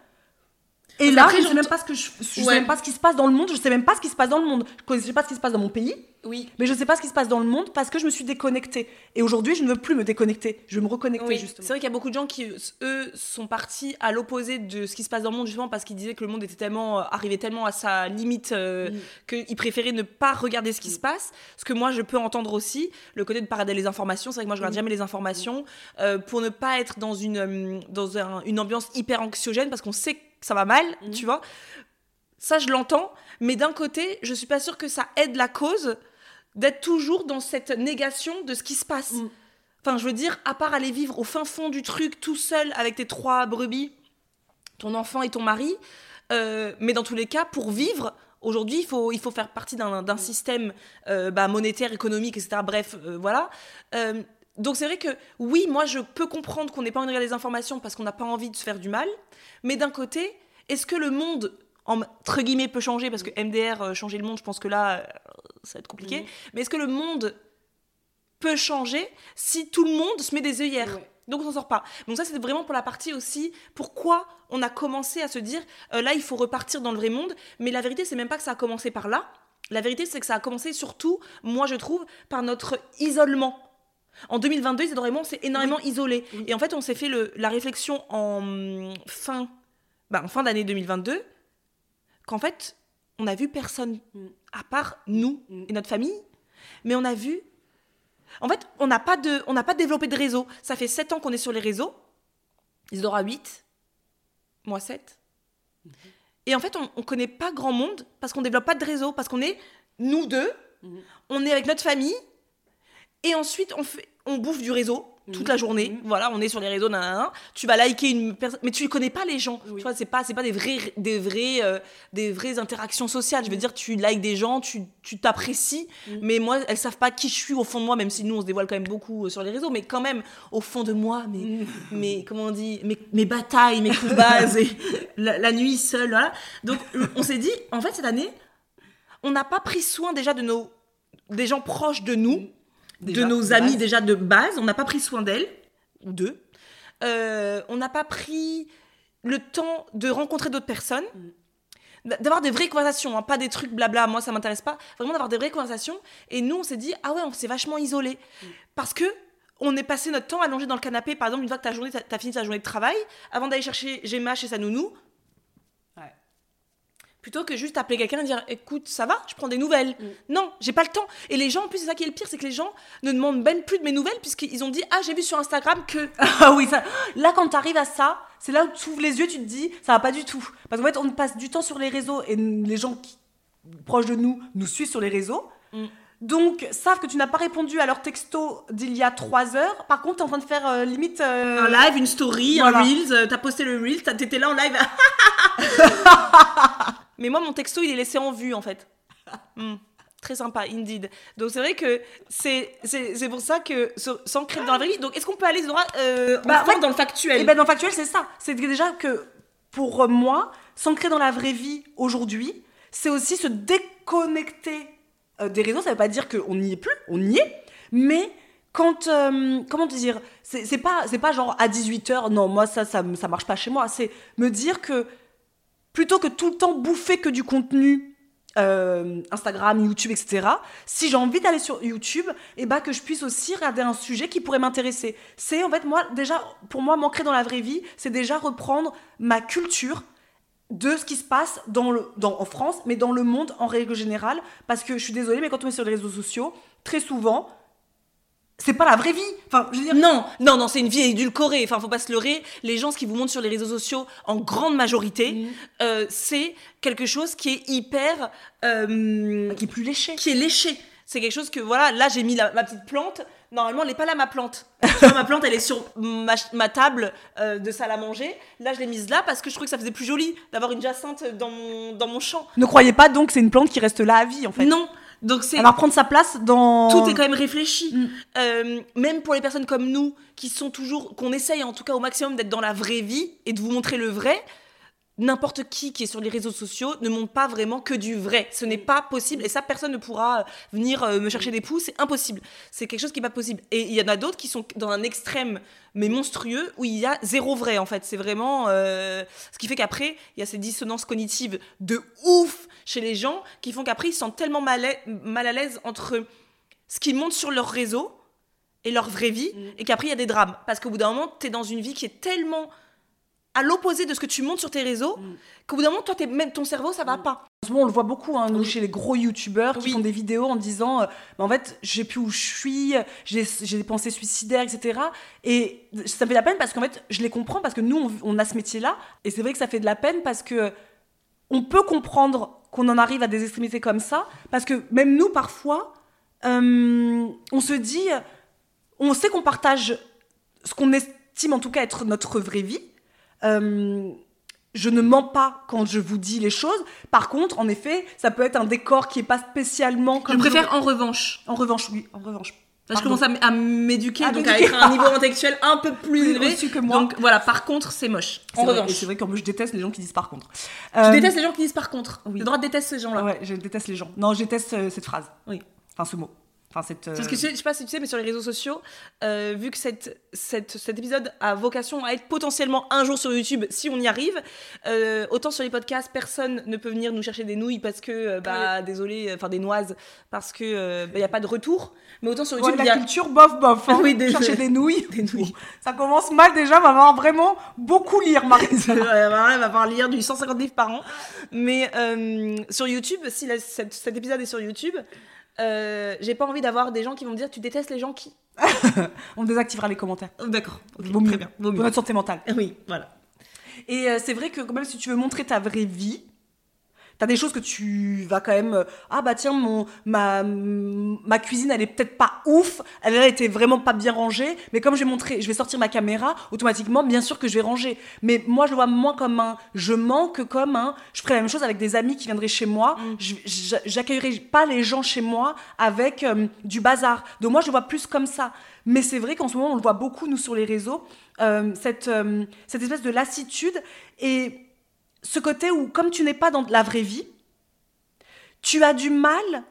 Et là, je sais j'entends- même pas ce que je, je sais Ouais. même pas ce qui se passe dans le monde. Je sais même pas ce qui se passe dans le monde. Je sais pas ce qui se passe dans mon pays, Oui. mais je sais pas ce qui se passe dans le monde parce que je me suis déconnectée. Et aujourd'hui, je ne veux plus me déconnecter. Je veux me reconnecter Oui, justement. c'est vrai qu'il y a beaucoup de gens qui, eux, sont partis à l'opposé de ce qui se passe dans le monde, justement parce qu'ils disaient que le monde était tellement, euh, arrivait tellement à sa limite euh, Mm. qu'ils préféraient ne pas regarder ce qui se passe. Ce que moi, je peux entendre aussi, le côté de pas regarder les informations. C'est vrai que moi, je regarde Mm. jamais les informations euh, pour ne pas être dans une, euh, dans un- une ambiance hyper anxiogène parce qu'on sait que ça va mal, Mm. tu vois. Ça, je l'entends, mais d'un côté, je suis pas sûre que ça aide la cause d'être toujours dans cette négation de ce qui se passe. Mm. Enfin, je veux dire, à part aller vivre au fin fond du truc tout seul avec tes trois brebis, ton enfant et ton mari, euh, mais dans tous les cas, pour vivre, aujourd'hui, il faut, il faut faire partie d'un d'un système euh, bah, monétaire, économique, etc. Bref, euh, voilà. Donc c'est vrai que oui, moi je peux comprendre qu'on n'ait pas envie de regarder les informations parce qu'on n'a pas envie de se faire du mal, mais d'un côté, est-ce que le monde entre guillemets peut changer? Parce que MDR euh, changer le monde, je pense que là euh, ça va être compliqué. Mais est-ce que le monde peut changer si tout le monde se met des œillères? Ouais. Donc on s'en sort pas. Donc ça c'était vraiment pour la partie aussi pourquoi on a commencé à se dire euh, là il faut repartir dans le vrai monde. Mais la vérité c'est même pas que ça a commencé par là. La vérité c'est que ça a commencé surtout, moi je trouve, par notre isolement. En 2022, Isadora et moi, on s'est énormément isolés. Oui. Et en fait, on s'est fait le- la réflexion en hum, fin, bah, en fin d'année 2022 qu'en fait, on a vu personne Mm. à part nous Mm. et notre famille, mais on a vu. En fait, on n'a pas, de, on n'a pas développé de réseau. Ça fait 7 ans qu'on est sur les réseaux. Isadora 8, moi 7. Mm-hmm. Et en fait, on ne connaît pas grand monde parce qu'on développe pas de réseau, parce qu'on est nous deux, Mhm. on est avec notre famille, et ensuite on, fait, on bouffe du réseau toute Mhm. la journée. Mhm. Voilà, on est sur les réseaux, nanana. tu vas liker une personne, mais tu ne connais pas les gens. Oui. Tu vois, c'est pas, c'est pas des vrais, des vrais, euh, des vraies interactions sociales. Je veux dire, tu likes des gens, tu, tu t'apprécies, Mhm. mais moi, elles savent pas qui je suis au fond de moi, même si nous on se dévoile quand même beaucoup euh, sur les réseaux, mais quand même au fond de moi, mais, Mhm. mais comment on dit, mes, mes batailles, mes coups de base, et la, la nuit seule, voilà. Donc on s'est dit, en fait, cette année, on n'a pas pris soin déjà de nos, des gens proches de nous Déjà, de nos amis déjà de base. On n'a pas pris soin d'elles, ou d'eux. Euh, on n'a pas pris le temps de rencontrer d'autres personnes. Mm. D'avoir des vraies conversations, hein, pas des trucs blabla, moi ça m'intéresse pas. Vraiment d'avoir des vraies conversations. Et nous, on s'est dit, ah ouais, on s'est vachement isolé. Mm. Parce que on est passé notre temps allongé dans le canapé, par exemple, une fois que ta journée, t'as- t'as fini ta journée de travail, avant d'aller chercher Gemma chez sa nounou. Plutôt que juste appeler quelqu'un et dire écoute ça va je prends des nouvelles Mm. non j'ai pas le temps et les gens en plus c'est ça qui est le pire c'est que les gens ne demandent même plus de mes nouvelles puisqu'ils ont dit ah j'ai vu sur Instagram que Ah oui, ça. Là, quand tu arrives à ça, c'est là où tu ouvres les yeux, tu te dis, ça va pas du tout. Parce qu'en fait, on passe du temps sur les réseaux et les gens qui, proches de nous nous suivent sur les réseaux. Mm. Donc, savent que tu n'as pas répondu à leur texto d'il y a trois heures. Par contre, tu es en train de faire euh, limite. euh, un live une story voilà. un reels euh, t'as posté le reels t'étais là en live mais moi mon texto il est laissé en vue en fait Hmm. Très sympa, indeed. Donc c'est vrai que c'est c'est c'est pour ça que s'ancrer dans la vraie vie. Donc est-ce qu'on peut aller Zora, euh, Bah, enfin ouais. dans le factuel Et ben dans le factuel, c'est ça. C'est déjà que pour moi, s'ancrer dans la vraie vie aujourd'hui, c'est aussi se déconnecter euh, des réseaux. Ça veut pas dire qu'on n'y est plus, on y est. Mais quand euh, comment te dire c'est c'est pas c'est pas genre à 18h non moi ça ça ça marche pas chez moi c'est me dire que plutôt que tout le temps bouffer que du contenu euh, Instagram, YouTube, etc. Si j'ai envie d'aller sur YouTube, et bah que je puisse aussi regarder un sujet qui pourrait m'intéresser. C'est en fait moi déjà pour moi m'ancrer dans la vraie vie, c'est déjà reprendre ma culture de ce qui se passe en France, mais dans le monde en règle générale. Parce que je suis désolée, mais quand on est sur les réseaux sociaux, très souvent, c'est pas la vraie vie. Enfin, je veux dire, Non, non, non, c'est une vie édulcorée. Enfin, faut pas se leurrer. Les gens, ce qui vous montrent sur les réseaux sociaux, en grande majorité, euh, c'est quelque chose qui est hyper, euh, qui est plus léché. qui est léché. C'est quelque chose que voilà. Là, j'ai mis la- ma petite plante. Normalement, elle n'est pas là ma plante. Vois, ma plante, elle est sur ma, ma table euh, de salle à manger. Là, je l'ai mise là parce que je trouvais que ça faisait plus joli d'avoir une jacinthe dans mon, dans mon champ. Ne croyez pas donc que c'est une plante qui reste là à vie en fait. Non. Donc c'est Elle va reprendre sa place dans. tout est quand même réfléchi. Mm. Euh, même pour les personnes comme nous, qui sont toujours, qu'on essaye en tout cas au maximum d'être dans la vraie vie et de vous montrer le vrai, n'importe qui qui est sur les réseaux sociaux ne montre pas vraiment que du vrai. Ce n'est pas possible. Et ça, personne ne pourra venir euh, me chercher des pouces. C'est impossible. C'est quelque chose qui n'est pas possible. Et il y en a d'autres qui sont dans un extrême, mais monstrueux, où il y a zéro vrai, en fait. C'est vraiment... euh, Ce qui fait qu'après, il y a ces dissonances cognitives de ouf chez les gens qui font qu'après, ils se sentent tellement mal à- mal à l'aise entre ce qu'ils montrent sur leur réseau et leur vraie vie, Mm. et qu'après il y a des drames. Parce qu'au bout d'un moment, tu es dans une vie qui est tellement à l'opposé de ce que tu montres sur tes réseaux, Mm. qu'au bout d'un moment, toi, même ton cerveau, ça va pas. En ce moment, on le voit beaucoup hein, nous, Oui. chez les gros youtubeurs qui Oui. font des vidéos en disant euh, Bah, en fait, j'ai plus où je suis, j'ai j'ai des pensées suicidaires, etc. Et ça me fait de la peine parce qu'en fait, je les comprends parce que nous, on, on a ce métier-là. Et c'est vrai que ça fait de la peine parce que on peut comprendre qu'on en arrive à des extrémités comme ça. Parce que même nous, parfois, euh, on se dit On sait qu'on partage ce qu'on estime en tout cas être notre vraie vie. Euh, je ne mens pas quand je vous dis les choses. Par contre, en effet, ça peut être un décor qui est pas spécialement comme je préfère en revanche. En revanche, oui, en revanche. Là, je commence à, m'éduquer, À donc à être à un niveau intellectuel un peu plus élevé. que moi. Donc voilà, par contre, c'est moche. En vrai, revanche. c'est vrai qu'en plus, je déteste les gens qui disent par contre. Je Euh, déteste les gens qui disent par contre. oui. Le droit de détester ces gens-là. Ouais, je déteste les gens. Non, je déteste euh, cette phrase. Oui. Enfin, ce mot. Enfin, cette. euh, Parce que je sais pas si tu sais, mais sur les réseaux sociaux, euh, vu que cette, cette- cet épisode a vocation à être potentiellement un jour sur YouTube, si on y arrive, euh, autant sur les podcasts, personne ne peut venir nous chercher des nouilles parce que, euh, bah, désolé, enfin des noises, parce que il n'y a pas de retour. Mais autant sur Ouais, YouTube, y la a culture bof bof. Hein. Oui, des- Chercher des nouilles. des nouilles. Ça commence mal déjà, on va avoir vraiment beaucoup lire, Marisa. Ouais, va falloir lire du 150 livres par an. Mais euh, sur YouTube, si la- cet, cet épisode est sur YouTube, euh, j'ai pas envie d'avoir des gens qui vont me dire tu détestes les gens qui. on désactivera les commentaires. D'accord. ok, Vaut mieux. Très bien. Vaut Pour mieux. notre santé mentale. Oui, voilà. Et euh, c'est vrai que quand même, si tu veux montrer ta vraie vie, t'as des choses que tu vas quand même. euh, ah bah tiens, mon, ma, ma cuisine, elle est peut-être pas ouf, elle été vraiment pas bien rangée, mais comme je vais montrer, je vais sortir ma caméra, automatiquement, bien sûr que je vais ranger. Mais moi, je le vois moins comme un je mens que comme un. Je ferais la même chose avec des amis qui viendraient chez moi. Je- j'a- J'accueillerais pas les gens chez moi avec euh, du bazar. Donc moi, je le vois plus comme ça. Mais c'est vrai qu'en ce moment, on le voit beaucoup, nous, sur les réseaux, euh, cette, euh, cette espèce de lassitude et ce côté où, comme tu n'es pas dans la vraie vie, tu as du mal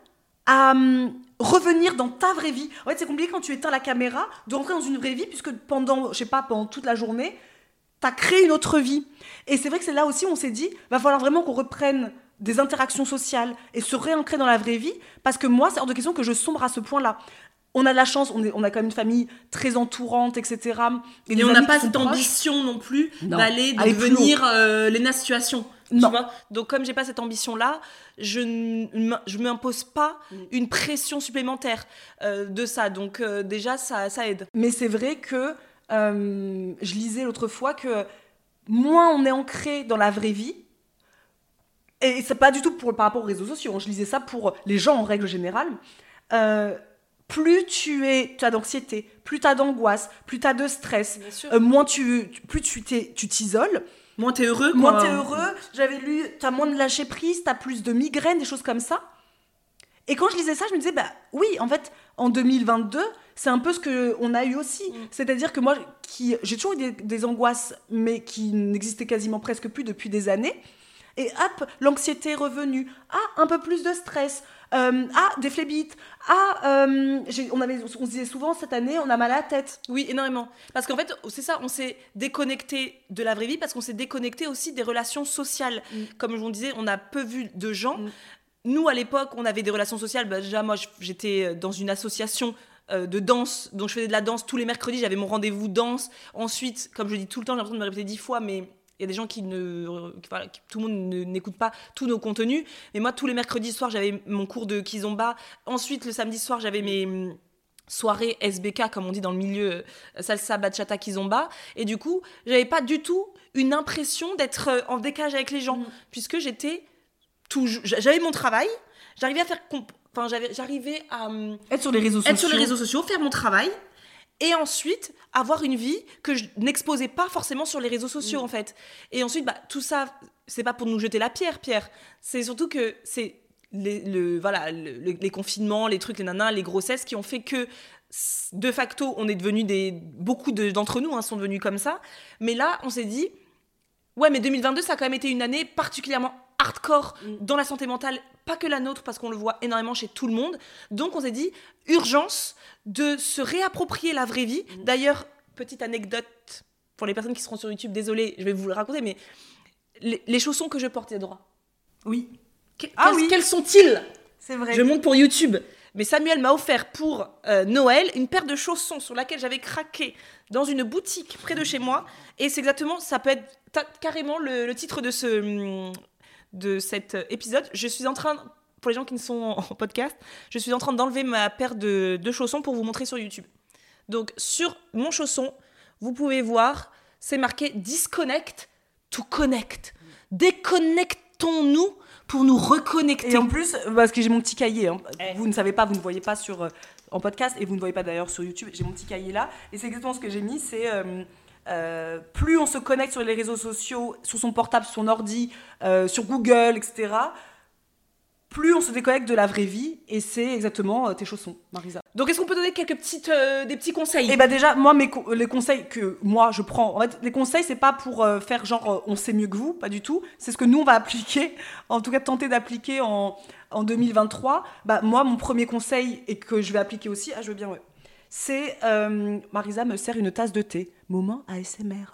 à hum, revenir dans ta vraie vie. En fait, c'est compliqué quand tu éteins la caméra de rentrer dans une vraie vie, puisque pendant, je sais pas, pendant toute la journée, tu as créé une autre vie. Et c'est vrai que c'est là aussi où on s'est dit, va falloir vraiment qu'on reprenne des interactions sociales et se réancrer dans la vraie vie, parce que moi, c'est hors de question que je sombre à ce point-là. On a de la chance, on, est, on a quand même une famille très entourante, etc. Et on n'a pas cette ambition non plus d'aller devenir euh, Lena Situation. Non. Tu vois Donc comme j'ai pas cette ambition là, je ne m'impose pas Mm. une pression supplémentaire euh, de ça. Donc euh, déjà ça, ça aide. Mais c'est vrai que euh, je lisais l'autre fois que moins on est ancré dans la vraie vie, et c'est pas du tout pour, par rapport aux réseaux sociaux, je lisais ça pour les gens en règle générale, plus tu es, as d'anxiété, plus tu as d'angoisse, plus tu as de stress, euh, moins tu, plus tu t'es- tu t'isoles, Moi t'es heureux moins quoi. t'es heureux. J'avais lu, t'as moins de lâcher prise, t'as plus de migraines, des choses comme ça. Et quand je lisais ça, je me disais, bah oui, en fait, en 2022, c'est un peu ce que on a eu aussi. C'est-à-dire que moi, qui, j'ai toujours eu des, des angoisses, mais qui n'existaient quasiment presque plus depuis des années. Et hop, l'anxiété est revenue. Ah, un peu plus de stress. Euh, ah, des phlébites. Ah, euh, on, avait, on se disait souvent cette année, on a mal à la tête. Oui, énormément. Parce qu'en fait, c'est ça, on s'est déconnecté de la vraie vie parce qu'on s'est déconnecté aussi des relations sociales. Mm. Comme je vous disais, on a peu vu de gens. Mm. Nous, à l'époque, on avait des relations sociales. Bah, déjà, moi, j'étais dans une association euh, de danse, dont je faisais de la danse tous les mercredis. J'avais mon rendez-vous danse. Ensuite, comme je dis tout le temps, j'ai l'impression de me répéter dix fois, mais y a des gens qui ne. qui- voilà, qui- tout le monde n'écoute pas tous nos contenus. Mais moi, tous les mercredis soirs, j'avais mon cours de kizomba. Ensuite, le samedi soir, j'avais mes hum, soirées SBK, comme on dit dans le milieu, euh, salsa, bachata, kizomba. Et du coup, j'avais pas du tout une impression d'être euh, en décalage avec les gens, Mm. puisque j'étais toujours. J'avais mon travail, j'arrivais à faire. Enfin, j'arrivais à. hum, Être sur les réseaux sociaux. être sur les réseaux sociaux, faire mon travail, et ensuite avoir une vie que je n'exposais pas forcément sur les réseaux sociaux Mm. en fait. Et ensuite, bah, tout ça, c'est pas pour nous jeter la pierre, Pierre. C'est surtout que c'est les, le, voilà, le- le- les confinements, les trucs, les nanas, les grossesses qui ont fait que de facto, on est devenu des. Beaucoup de- d'entre nous hein, sont devenus comme ça. Mais là, on s'est dit, ouais, mais 2022, ça a quand même été une année particulièrement hardcore Mm. dans la santé mentale, pas que la nôtre, parce qu'on le voit énormément chez tout le monde. Donc, on s'est dit, urgence de se réapproprier la vraie vie. Mm. D'ailleurs, petite anecdote pour les personnes qui seront sur YouTube, désolée, je vais vous le raconter, mais les, les chaussons que je porte, Isadora, Oui, que- Ah oui. quels sont-ils? C'est vrai. Je monte pour YouTube. Mais Samuel m'a offert pour euh, Noël une paire de chaussons sur laquelle j'avais craqué dans une boutique près de chez moi. Et c'est exactement, ça peut être carrément le, le titre de, ce, hum, de cet euh, épisode. Je suis en train, pour les gens qui ne sont en, podcast, je suis en train d'enlever ma paire de, de chaussons pour vous montrer sur YouTube. Donc sur mon chausson, vous pouvez voir, c'est marqué Disconnect to Connect. Déconnectons-nous pour nous reconnecter. Et en plus, parce que j'ai mon petit cahier, hein. Eh. vous ne savez pas, vous ne voyez pas sur, euh, en podcast et vous ne voyez pas d'ailleurs sur YouTube, j'ai mon petit cahier là, et c'est exactement ce que j'ai mis, c'est euh, euh, plus on se connecte sur les réseaux sociaux, sur son portable, sur son ordi, euh, sur Google, etc., plus on se déconnecte de la vraie vie, et c'est exactement euh, tes chaussons, Marisa. Donc, est-ce qu'on peut donner quelques petites, des petits conseils? Et bah déjà, moi, mes co- les conseils que moi je prends, en fait, les conseils, c'est pas pour faire genre on sait mieux que vous, pas du tout. C'est ce que nous on va appliquer, en tout cas tenter d'appliquer en, en 2023. Bah moi, mon premier conseil et que je vais appliquer aussi, ah je veux bien, ouais. C'est euh, Marisa me sert une tasse de thé. Moment ASMR.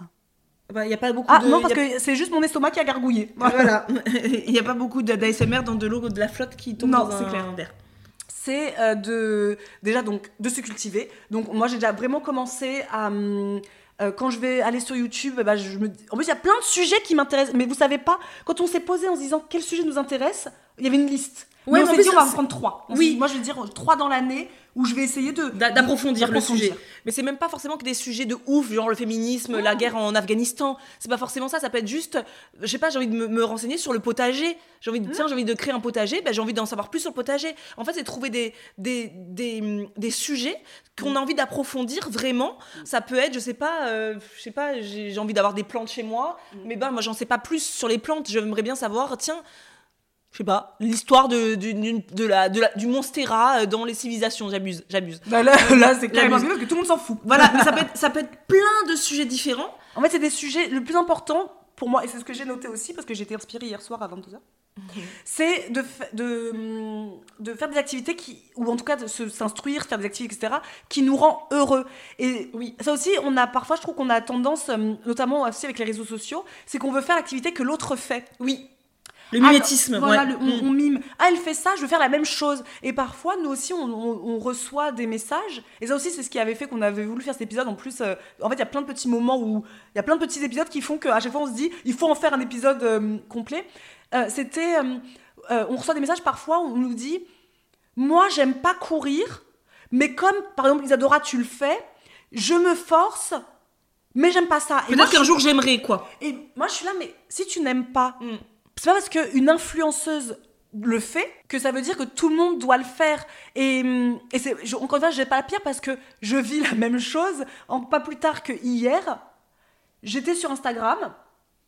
Il n'y a pas beaucoup Ah de. non, parce a- que c'est juste mon estomac qui a gargouillé. Voilà. Il n'y a pas beaucoup d'ASMR dans de l'eau de la flotte qui tombe Non, dans c'est un clair. verre. c'est euh, de déjà donc de se cultiver. Donc moi j'ai déjà vraiment commencé à hum, euh, quand je vais aller sur YouTube, ben, je me en plus il y a plein de sujets qui m'intéressent, mais vous savez pas quand on s'est posé en se disant quel sujet nous intéresse, il y avait une liste. Ouais, mais on s'est dit on va en prendre trois. On Oui. dit, moi je vais dire trois dans l'année où je vais essayer de D'a- D'approfondir le sujet. Mais c'est même pas forcément que des sujets de ouf, genre le féminisme, la guerre en Afghanistan. C'est pas forcément ça. Ça peut être juste, je sais pas, j'ai envie de me, me renseigner sur le potager. J'ai envie de, tiens, j'ai envie de créer un potager. Ben, j'ai envie d'en savoir plus sur le potager. En fait, c'est trouver des, des, des, des sujets qu'on a envie d'approfondir vraiment. Ça peut être, je sais pas, euh, je sais pas, j'ai envie d'avoir des plantes chez moi. Mais ben, moi, j'en sais pas plus sur les plantes. J'aimerais bien savoir, tiens, je sais pas, l'histoire de, de la, de la, du monstera euh, dans les civilisations. J'abuse, j'abuse. Bah là, là c'est carrément parce que tout le monde s'en fout. Voilà, mais ça peut, être, ça peut être plein de sujets différents. En fait, c'est des sujets le plus important pour moi, et c'est ce que j'ai noté aussi parce que été inspirée hier soir à 22h. C'est de, de, de faire des activités qui, ou en tout cas de s'instruire, faire des activités, etc., qui nous rend heureux. Et oui, ça aussi, on a parfois, je trouve qu'on a tendance, hum, notamment aussi avec les réseaux sociaux, c'est qu'on veut faire l'activité que l'autre fait. Oui. Le Ah, mimétisme, voilà, ouais. le- on, Mm. on mime. Ah, elle fait ça, je veux faire la même chose. Et parfois, nous aussi, on, on- on reçoit des messages. Et ça aussi, c'est ce qui avait fait qu'on avait voulu faire cet épisode. En plus, euh, en fait, il y a plein de petits moments où il y a plein de petits épisodes qui font qu'à chaque fois, on se dit, il faut en faire un épisode euh, complet. Euh, C'était, on reçoit des messages parfois où on nous dit, moi, j'aime pas courir, mais comme par exemple Isadora, tu le fais, je me force. Mais j'aime pas ça. Peut-être qu'un suis- jour j'aimerais, quoi. et moi, je suis là, mais si tu n'aimes pas, Mm. C'est pas parce qu'une influenceuse le fait que ça veut dire que tout le monde doit le faire. Et, hum, et c'est, je- encore une fois, j'ai pas la pire parce que je vis la même chose. En, pas plus tard que hier, j'étais sur Instagram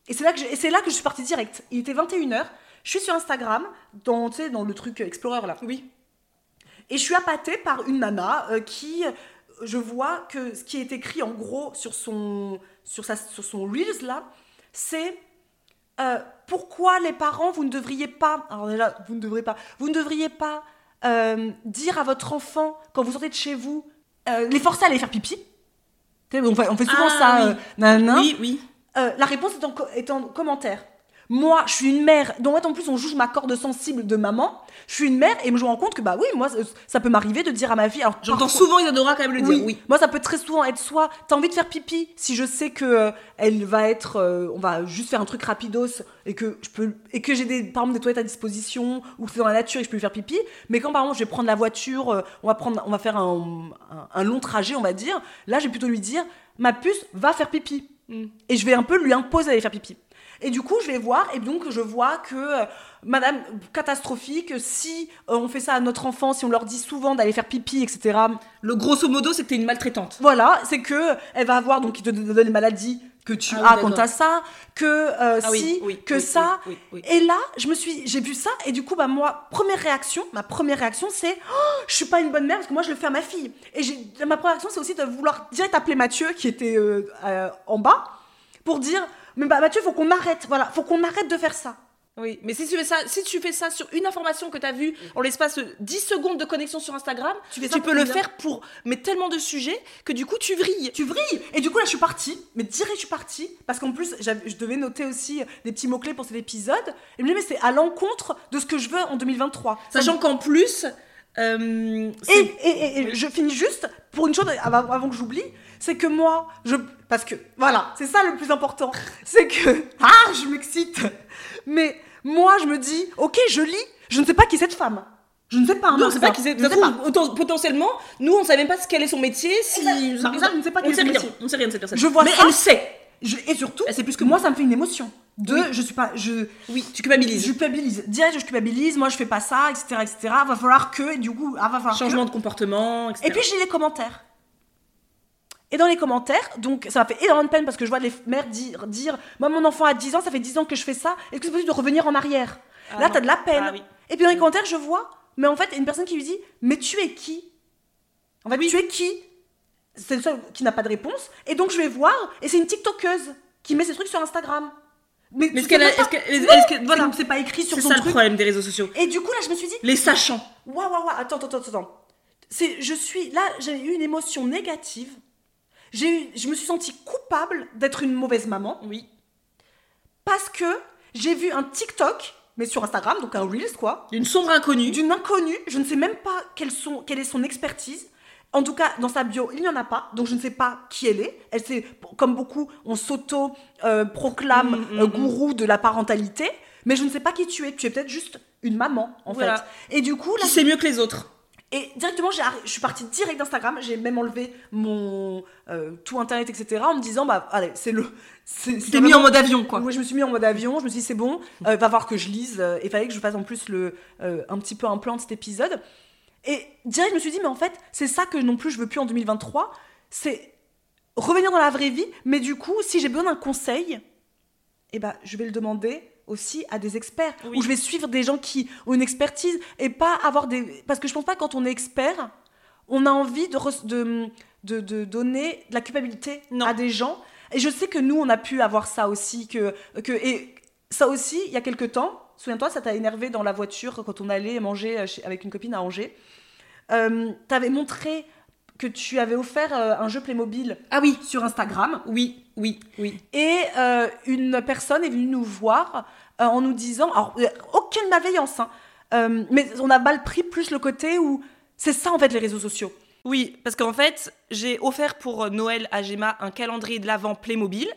et c'est là que, j'ai- et c'est là que je suis partie direct. Il était 21h, je suis sur Instagram, dans, dans le truc Explorer là. Oui. Et je suis appâtée par une nana euh, qui, je vois que ce qui est écrit en gros sur son, sur sa, sur son Reels là, c'est euh, pourquoi les parents, vous ne devriez pas, alors déjà, vous ne devriez pas, vous ne devriez pas euh, dire à votre enfant, quand vous sortez de chez vous, euh, les forcer à aller faire pipi? On fait, on fait souvent Ah, ça. oui. Oui, oui. La réponse est en, est en commentaire. Moi, je suis une mère, dont en plus on juge ma corde sensible de maman. Je suis une mère et je me rends compte que bah oui, moi, ça- peut m'arriver de dire à ma fille. Alors, J'entends souvent Isadora quand même le dire. Oui. moi, ça peut très souvent être soit t'as envie de faire pipi, si je sais que euh, elle va être, euh, on va juste faire un truc rapidos et que je peux et que j'ai des par exemple des toilettes à disposition ou que c'est dans la nature et que je peux lui faire pipi. Mais quand par exemple je vais prendre la voiture, euh, on va prendre, on va faire un, un- un long trajet, on va dire. Là, je vais plutôt lui dire ma puce va faire pipi Mm. et je vais un peu lui imposer d'aller faire pipi. Et du coup, je vais voir, et donc je vois que, euh, madame, catastrophique, si euh, on fait ça à notre enfant, si on leur dit souvent d'aller faire pipi, etc., Le grosso modo, c'est que t'es une maltraitante. voilà, c'est que elle va avoir donc il te donne les maladies que tu Ah oui, as quand d'accord. t'as ça, que euh, Ah oui, si, oui, que oui, ça. oui, oui, oui. Et là, je me suis, j'ai vu ça et du coup, bah moi, première réaction, ma première réaction, c'est, oh, je suis pas une bonne mère parce que moi je le fais à ma fille. Et ma première réaction, c'est aussi de vouloir direct appeler Mathieu qui était en bas pour dire, mais bah Mathieu, faut qu'on arrête, voilà, faut qu'on arrête de faire ça. Oui, mais si tu fais ça, si tu fais ça sur une information que tu as vue en l'espace de 10 secondes de connexion sur Instagram, Tu peux le faire pour mais tellement de sujets que du coup tu vrilles. Tu vrilles Et du coup là je suis partie, mais direct je suis partie, parce qu'en plus je devais noter aussi des petits mots-clés pour cet épisode, et me dis mais c'est à l'encontre de ce que je veux en 2023. Ça Sachant qu'en plus, euh, Et, c'est- et- et- et je finis juste pour une chose avant, avant que j'oublie, c'est que moi, je, parce que voilà, c'est ça le plus important, c'est que ah, je m'excite, mais moi je me dis, ok, je lis, je ne sais pas qui est cette femme, je ne sais pas. nous, on Marisa, sait pas qui c'est. ne potentiellement, nous, on savait même pas ce quel est son métier. Si... Exact. Je ne sais pas on quel est sait son rien. métier. On sait rien de cette personne. Je vois mais ça. elle sait. Je- et surtout, sait plus que moi, ça me fait une émotion. De, Oui. je suis pas, je, Oui, tu culpabilises. je culpabilise. Direct, je culpabilise. Moi, je fais pas ça, etc., etc. Va falloir que, et du coup, ah, va falloir que. Changement de comportement, etc. Et puis lis les commentaires. Et dans les commentaires, donc ça m'a fait énormément de peine parce que je vois les mères dire, dire Moi, mon enfant a 10 ans, ça fait 10 ans que je fais ça, est-ce que c'est possible de revenir en arrière? Ah Là, t'as de la peine. Ah oui. Et puis dans les commentaires, je vois, mais en fait, il y a une personne qui lui dit Mais tu es qui? En fait, tu es qui? C'est le seul qui n'a pas de réponse. Et donc je vais voir, et c'est une TikTokeuse qui met ses trucs sur Instagram. Mais, est-ce qu'elle est-ce qu'elle- qu'elle- voilà. c'est- c'est pas écrit sur C'est son ça le truc. problème des réseaux sociaux. Et du coup, là, je me suis dit Les sachants. Waouh, waouh, waouh, attends, attends, attends. C'est, je suis, là, j'ai eu une émotion négative. J'ai je me suis sentie coupable d'être une mauvaise maman Oui. parce que j'ai vu un TikTok, mais sur Instagram, donc un Reels, quoi, D'une sombre inconnue. d'une inconnue. Je ne sais même pas quelles sont, quelle est son expertise. En tout cas, dans sa bio, il n'y en a pas, donc je ne sais pas qui elle est. Elle c'est comme beaucoup, on s'auto-proclame Mm, mm, euh, mm. gourou de la parentalité, mais je ne sais pas qui tu es. Tu es peut-être juste une maman, en Voilà. fait. Et du coup, là, Qui sait mieux que les autres. et directement, je suis partie direct d'Instagram. J'ai même enlevé mon euh, tout internet, etc. En me disant, bah, allez, c'est le. c'est- mis en mode avion, quoi. Oui, je me suis mis en mode avion. Je me suis dit, c'est bon, euh, va voir que je lise. euh, et fallait que je fasse en plus le, euh, un petit peu un plan de cet épisode. Et direct, je me suis dit, mais en fait, c'est ça que non plus je veux plus en 2023. C'est revenir dans la vraie vie. Mais du coup, si j'ai besoin d'un conseil, eh ben, je vais le demander aussi à des experts. Oui. Ou je vais suivre des gens qui ont une expertise et pas avoir des... Parce que je pense pas que quand on est expert, on a envie de, re- de, de, de donner de la culpabilité Non. à des gens. Et je sais que nous, on a pu avoir ça aussi. Que, que, et ça aussi, il y a quelques temps, souviens-toi, ça t'a énervé dans la voiture quand on allait manger euh, avec une copine à Angers. Euh, T'avais montré que tu avais offert euh, un jeu Playmobil Ah oui. sur Instagram. Oui, oui, oui. Et euh, une personne est venue nous voir euh, en nous disant, alors aucune malveillance, hein, mais on a mal pris plus le côté où c'est ça en fait les réseaux sociaux. Oui, parce qu'en fait, j'ai offert pour Noël à Gemma un calendrier de l'Avent Playmobil.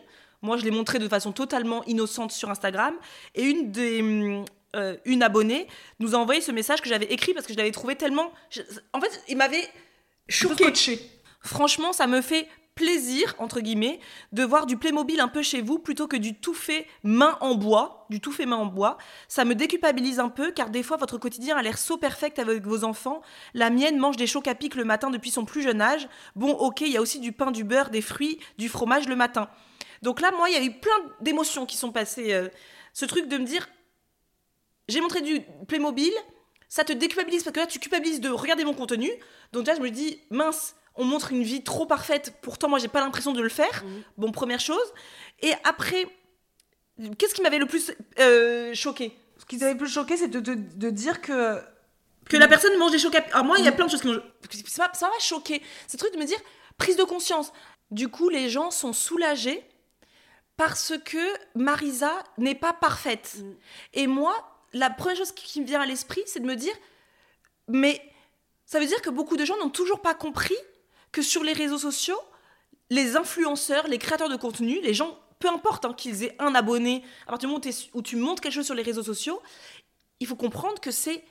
Moi, je l'ai montré de façon totalement innocente sur Instagram. Et une des. hum, euh, une abonnée nous a envoyé ce message que j'avais écrit parce que je l'avais trouvé tellement. je- En fait, il m'avait choqué. Franchement, ça me fait plaisir, entre guillemets, de voir du Playmobil un peu chez vous plutôt que du tout fait main en bois, du tout fait main en bois. Ça me déculpabilise un peu car des fois votre quotidien a l'air so perfect avec vos enfants. La mienne mange des chocs à pic le matin depuis son plus jeune âge. Bon, ok, il y a aussi du pain, du beurre, des fruits, du fromage le matin. Donc là, moi, il y a eu plein d'émotions qui sont passées. euh, ce truc de me dire, j'ai montré du Playmobil, ça te déculpabilise parce que là, tu culpabilises de regarder mon contenu. Donc là, je me dis, mince, on montre une vie trop parfaite, pourtant moi, j'ai pas l'impression de le faire. Bon, première chose. Et après, qu'est-ce qui m'avait le plus euh, choqué? Ce qui t'avait plus choqué, c'est de, de, de dire que Que la personne mange des chocs. Alors moi, il y a plein de choses qui m'ont. Ça m'a- choqué. Ce truc de me dire, prise de conscience. Du coup, les gens sont soulagés parce que Marisa n'est pas parfaite. Mm. Et moi, la première chose qui me vient à l'esprit, c'est de me dire, mais ça veut dire que beaucoup de gens n'ont toujours pas compris que sur les réseaux sociaux, les influenceurs, les créateurs de contenu, les gens, peu importe hein, qu'ils aient un abonné, à partir du moment où, tu montes quelque chose sur les réseaux sociaux, il faut comprendre que c'est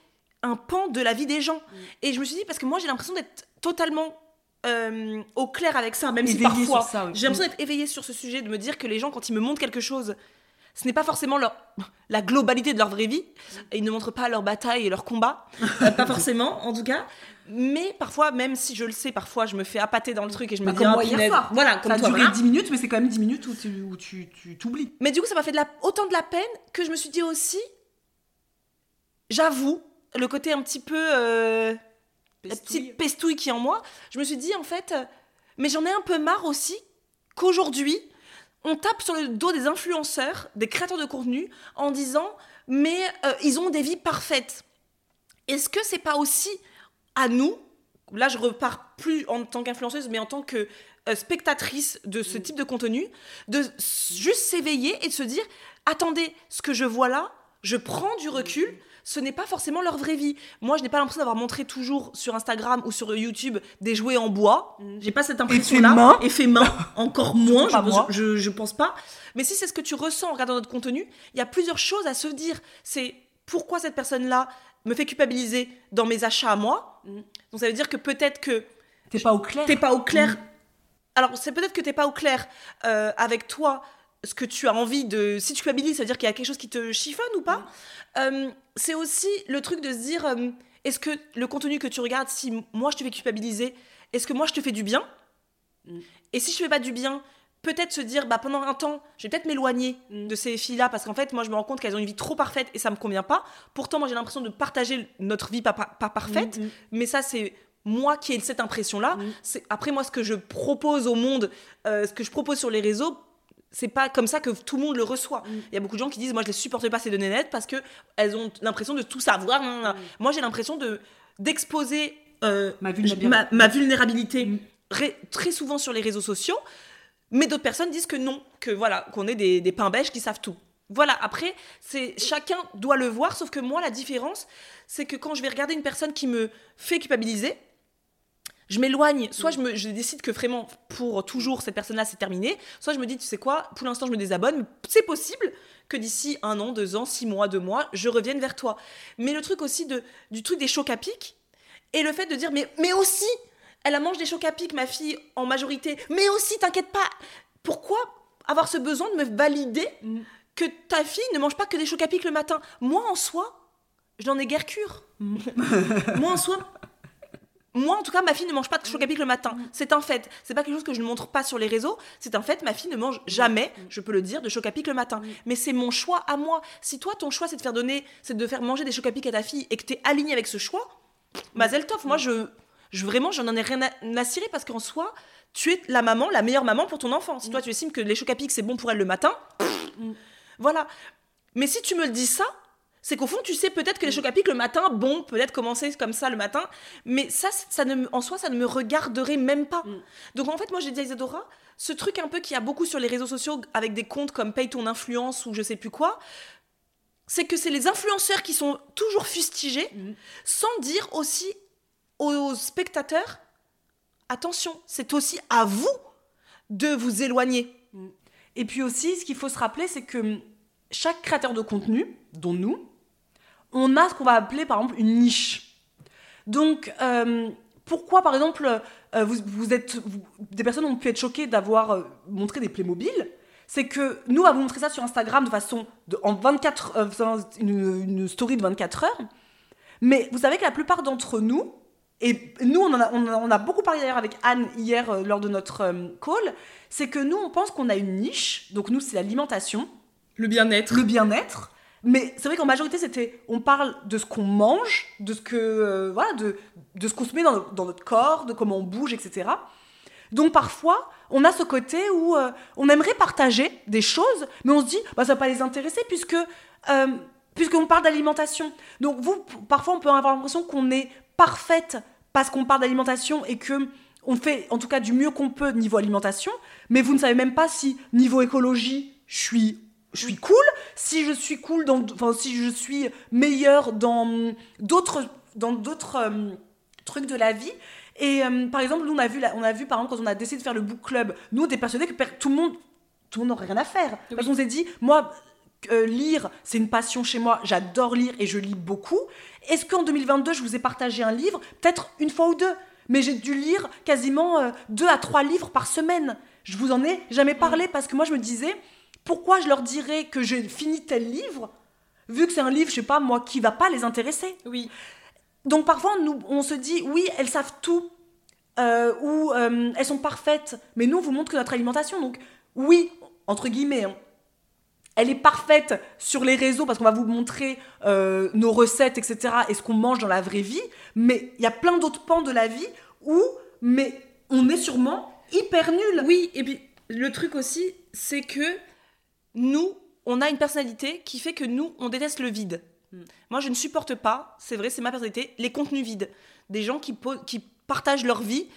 un pan de la vie des gens. Et je me suis dit, parce que moi j'ai l'impression d'être totalement euh, au clair avec ça, même si parfois oui. j'ai l'impression d'être éveillée sur ce sujet, de me dire que les gens, quand ils me montrent quelque chose, ce n'est pas forcément leur, la globalité de leur vraie vie. Ils ne montrent pas leur bataille et leur combat. Euh, pas forcément, en tout cas. Mais parfois, même si je le sais, parfois je me fais appâter dans le truc et je me Bah, dis, comme ah, moi hier punaise. soir. Voilà, comme ça a toi. duré voilà. 10 minutes, mais c'est quand même 10 minutes où tu où tu tu t'oublies. Mais du coup, ça m'a fait de la, autant de la peine que je me suis dit aussi, j'avoue, le côté un petit peu. euh, la petite pestouille qui est en moi, je me suis dit en fait, euh, mais j'en ai un peu marre aussi qu'aujourd'hui, on tape sur le dos des influenceurs, des créateurs de contenu, en disant, mais euh, ils ont des vies parfaites. Est-ce que c'est pas aussi à nous, là je repars plus en tant qu'influenceuse, mais en tant que euh, spectatrice de ce type de contenu, de juste s'éveiller et de se dire, attendez, ce que je vois là, je prends du recul, ce n'est pas forcément leur vraie vie. Moi, je n'ai pas l'impression d'avoir montré toujours sur Instagram ou sur YouTube des jouets en bois. J'ai pas cette impression-là. main. Effet main, encore moins, je, moi. je, je pense pas. Mais si c'est ce que tu ressens en regardant notre contenu, il y a plusieurs choses à se dire. C'est pourquoi cette personne-là me fait culpabiliser dans mes achats à moi. Mm. Donc ça veut dire que peut-être que T'es pas au clair. t'es pas au clair. Alors, c'est peut-être que t'es pas au clair euh, avec toi, ce que tu as envie de. Si tu culpabilises, ça veut dire qu'il y a quelque chose qui te chiffonne ou pas. Euh, c'est aussi le truc de se dire euh, est-ce que le contenu que tu regardes, si moi je te fais culpabiliser, est-ce que moi je te fais du bien Mm. Et si je fais pas du bien, peut-être se dire bah pendant un temps, je vais peut-être m'éloigner Mm. de ces filles-là parce qu'en fait, moi je me rends compte qu'elles ont une vie trop parfaite et ça me convient pas. Pourtant, moi j'ai l'impression de partager notre vie pas, pas, pas parfaite, Mhm. mais ça c'est moi qui ai cette impression-là. Mm. C'est après moi ce que je propose au monde, euh, ce que je propose sur les réseaux. C'est pas comme ça que tout le monde le reçoit. Mm. Il y a beaucoup de gens qui disent moi je les supporte pas ces données nettes parce que elles ont l'impression de tout savoir. nan. Moi j'ai l'impression de d'exposer euh, Ma vulnérabilité. ma, ma vulnérabilité Mm. ré- très souvent sur les réseaux sociaux, mais d'autres personnes disent que non, que voilà, qu'on est des, des pains bêches qui savent tout. Voilà, après, c'est chacun doit le voir, sauf que moi, la différence, c'est que quand je vais regarder une personne qui me fait culpabiliser, je m'éloigne. Soit je, me, je décide que vraiment, pour toujours, cette personne-là, c'est terminé. Soit je me dis, tu sais quoi, pour l'instant, je me désabonne. mais C'est possible que d'ici un an, deux ans, six mois, deux mois, je revienne vers toi. Mais le truc aussi de, du truc des chocs à pic, et le fait de dire, mais, mais aussi, elle a mange des chocs à pic, ma fille, en majorité. Mais aussi, t'inquiète pas. Pourquoi avoir ce besoin de me valider Mm. que ta fille ne mange pas que des chocs à pic le matin? Moi, en soi, je n'en ai guère cure. Moi, en soi, moi, en tout cas, ma fille ne mange pas de choc à pic le matin. C'est un fait. C'est pas quelque chose que je ne montre pas sur les réseaux. C'est un fait. Ma fille ne mange jamais, je peux le dire, de choc à pic le matin. Mais c'est mon choix à moi. Si toi, ton choix, c'est de faire donner, c'est de faire manger des chocs à pic à ta fille et que tu es aligné avec ce choix, Mazel tov. Moi, je, je vraiment, j'en en ai rien à, cirer parce qu'en soi, tu es la maman, la meilleure maman pour ton enfant. Si toi, tu estimes que les chocs à pic, c'est bon pour elle le matin, voilà. Mais si tu me le dis ça, c'est qu'au fond, tu sais peut-être que les chocs à pic le matin, bon, peut-être commencer comme ça le matin, mais ça, ça ne, en soi, ça ne me regarderait même pas. Mm. Donc en fait, moi, j'ai dit à Isadora, ce truc un peu qu'il y a beaucoup sur les réseaux sociaux avec des comptes comme Paye ton influence ou je sais plus quoi, c'est que c'est les influenceurs qui sont toujours fustigés, Mm. sans dire aussi aux spectateurs, attention, c'est aussi à vous de vous éloigner. Et puis aussi, ce qu'il faut se rappeler, c'est que chaque créateur de contenu, dont nous, on a ce qu'on va appeler par exemple une niche. Donc, euh, pourquoi par exemple, euh, vous, vous êtes, vous- des personnes ont pu être choquées d'avoir euh, montré des Playmobil c'est que nous avons montré ça sur Instagram de façon de, en 24 euh, faisant une, une story de 24 heures mais vous savez que la plupart d'entre nous et nous on en a, on en a- on beaucoup parlé d'ailleurs avec Anne hier lors de notre call c'est que nous on pense qu'on a une niche donc nous c'est l'alimentation Le bien-être. le bien-être. Mais c'est vrai qu'en majorité, c'était, on parle de ce qu'on mange, de ce que, euh, voilà, de, de ce qu'on se met dans, dans notre corps, de comment on bouge, etc. Donc parfois, on a ce côté où euh, on aimerait partager des choses, mais on se dit, bah, ça va pas les intéresser puisque euh, puisqu'on parle d'alimentation. Donc vous, parfois, on peut avoir l'impression qu'on est parfaite parce qu'on parle d'alimentation et que on fait, en tout cas, du mieux qu'on peut niveau alimentation, mais vous ne savez même pas si niveau écologie, je suis, je suis cool, si je suis cool dans, enfin, si je suis meilleure dans d'autres, dans d'autres euh, trucs de la vie. Et euh, par exemple, nous, on a vu, la- on a vu, par exemple, quand on a décidé de faire le book club, nous, on était persuadés que tout le monde, tout le monde n'aurait rien à faire. Parce qu'on s'est dit, moi, euh, lire, c'est une passion chez moi, j'adore lire et je lis beaucoup. Est-ce qu'en 2022, je vous ai partagé un livre? Peut-être une fois ou deux. Mais j'ai dû lire quasiment deux à trois livres par semaine. Je vous en ai jamais parlé parce que moi, je me disais, pourquoi je leur dirais que j'ai fini tel livre, vu que c'est un livre, je sais pas, moi, qui va pas les intéresser? Oui. donc parfois, nous, on se dit, oui, elles savent tout, euh, ou euh, elles sont parfaites, mais nous, on vous montre que notre alimentation, donc oui, entre guillemets, hein, elle est parfaite sur les réseaux parce qu'on va vous montrer euh, nos recettes, etc., et ce qu'on mange dans la vraie vie, mais il y a plein d'autres pans de la vie où, mais on est sûrement hyper nul. Oui, et puis le truc aussi, c'est que nous, on a une personnalité qui fait que nous, on déteste le vide. Moi, je ne supporte pas, c'est vrai, c'est ma personnalité, les contenus vides. Des gens qui partagent leur vie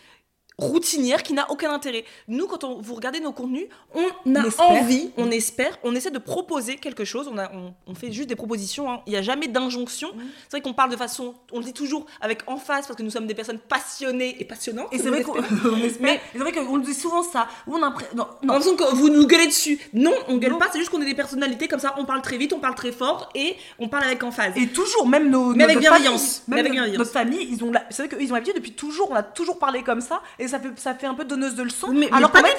routinière qui n'a aucun intérêt. Nous, quand on, vous regardez nos contenus, on a espère. envie, on espère, on essaie de proposer quelque chose. On, a, on, on fait juste des propositions. hein. Il n'y a jamais d'injonction. C'est vrai qu'on parle de façon, on le dit toujours avec emphase parce que nous sommes des personnes passionnées et passionnantes. Et c'est vrai on qu'on. Mais- Et c'est vrai qu'on nous dit souvent ça. Où on a non, non, que vous nous gueulez dessus. Non, on gueule Non. pas, c'est juste qu'on est des personnalités comme ça, on parle très vite, on parle très fort et on parle avec emphase. Et toujours, même nos. Mais avec bienveillance. famille, Mais même avec bienveillance. Notre famille, ils ont. la- C'est vrai qu'ils ont l'habitude depuis toujours. On a toujours parlé comme ça, et ça fait ça fait un peu donneuse de leçons. Mais- mais alors pas du fait,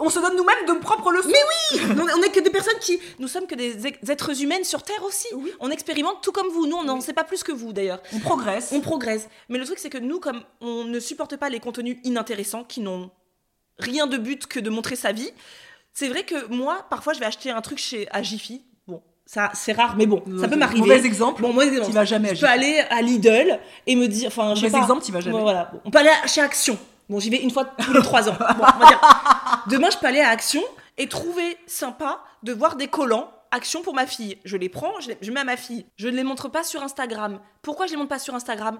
On se donne nous-mêmes de propres leçons. Mais oui on, on est que des personnes qui. Nous sommes que des êtres humaines sur Terre aussi. Oui. On expérimente tout comme vous. Nous, on n'en sait pas plus que vous d'ailleurs. On progresse. On progresse. Mais le truc, c'est que nous, comme on ne supporte pas les contenus inintéressants qui n'ont rien de but que de montrer sa vie, c'est vrai que moi, parfois, je vais acheter un truc chez à Jiffy. Bon, ça, c'est rare, mais bon, ça peut m'arriver. Mauvais exemple. Bon, mauvais exemple. Tu vas jamais à Je peux aller à Lidl et me dire. Enfin, je sais Mauvais pas. exemple, tu vas jamais. Bon, voilà. Bon, on peut aller chez Action. Bon, j'y vais une fois tous les trois ans. Bon, on va dire. Demain, je peux aller à Action et trouver sympa de voir des collants Action pour ma fille. Je les prends, je les je mets à ma fille. Je ne les montre pas sur Instagram. Pourquoi je les montre pas sur Instagram?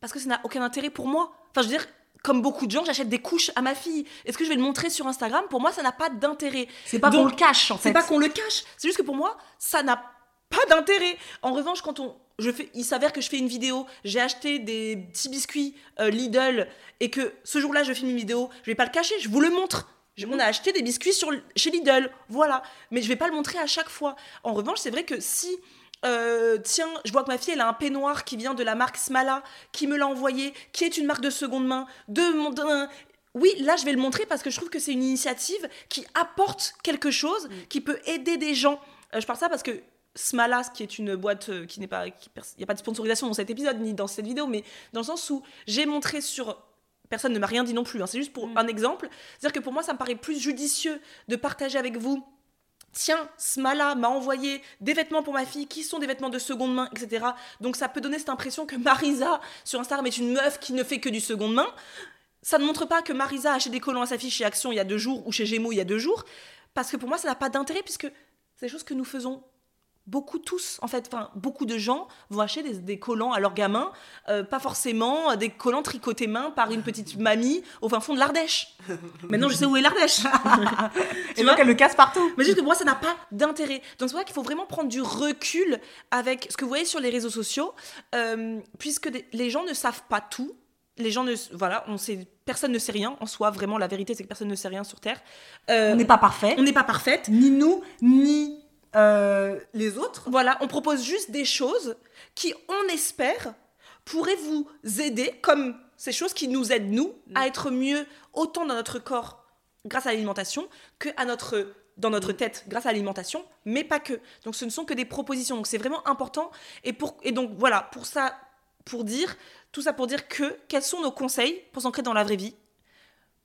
Parce que ça n'a aucun intérêt pour moi. Enfin, je veux dire, comme beaucoup de gens, j'achète des couches à ma fille. Est-ce que je vais le montrer sur Instagram? Pour moi, ça n'a pas d'intérêt. C'est pas qu'on le cache en fait. C'est pas qu'on le cache, c'est juste que pour moi, ça n'a pas d'intérêt. En revanche, quand on, je fais, il s'avère que je fais une vidéo, j'ai acheté des petits biscuits euh, Lidl et que ce jour-là, je filme une vidéo, je vais pas le cacher, je vous le montre. Je- On a acheté des biscuits sur, chez Lidl, voilà. Mais je vais pas le montrer à chaque fois. En revanche, c'est vrai que si euh, tiens, je vois que ma fille, elle a un peignoir qui vient de la marque Smala, qui me l'a envoyé, qui est une marque de seconde main, de mon... Oui, là, je vais le montrer parce que je trouve que c'est une initiative qui apporte quelque chose, qui peut aider des gens. Euh, je parle ça parce que Smala, qui est une boîte euh, qui n'est pas... Il n'y a pas de sponsorisation dans cet épisode, ni dans cette vidéo, mais dans le sens où j'ai montré sur... Personne ne m'a rien dit non plus, hein, c'est juste pour Mm. un exemple. C'est-à-dire que pour moi, ça me paraît plus judicieux de partager avec vous tiens, Smala m'a envoyé des vêtements pour ma fille qui sont des vêtements de seconde main, etc. Donc ça peut donner cette impression que Marisa sur Instagram est une meuf qui ne fait que du seconde main. Ça ne montre pas que Marisa a acheté des collants à sa fille chez Action il y a deux jours ou chez Gémeaux il y a deux jours, parce que pour moi ça n'a pas d'intérêt puisque c'est des choses que nous faisons beaucoup tous en fait enfin beaucoup de gens vont acheter des, des collants à leurs gamins euh, pas forcément euh, des collants tricotés main par une petite mamie au fin fond de l'Ardèche maintenant je sais où est l'Ardèche Et donc elle le casse partout. mais juste que moi, ça n'a pas d'intérêt. Donc c'est ça qu'il faut vraiment prendre du recul avec ce que vous voyez sur les réseaux sociaux, euh, puisque des- les gens ne savent pas tout. Les gens ne, voilà, on sait, personne ne sait rien en soi. Vraiment, la vérité, c'est que personne ne sait rien sur Terre. Euh, On n'est pas parfait. on n'est pas parfaite. Ni nous, ni euh, les autres. Voilà, on propose juste des choses qui, on espère, pourraient vous aider, comme ces choses qui nous aident, nous, à être mieux autant dans notre corps grâce à l'alimentation que à notre, dans notre tête grâce à l'alimentation, mais pas que. Donc ce ne sont que des propositions. Donc c'est vraiment important. Et, pour, et donc voilà, pour ça, pour dire, tout ça pour dire que, quels sont nos conseils pour s'ancrer dans la vraie vie?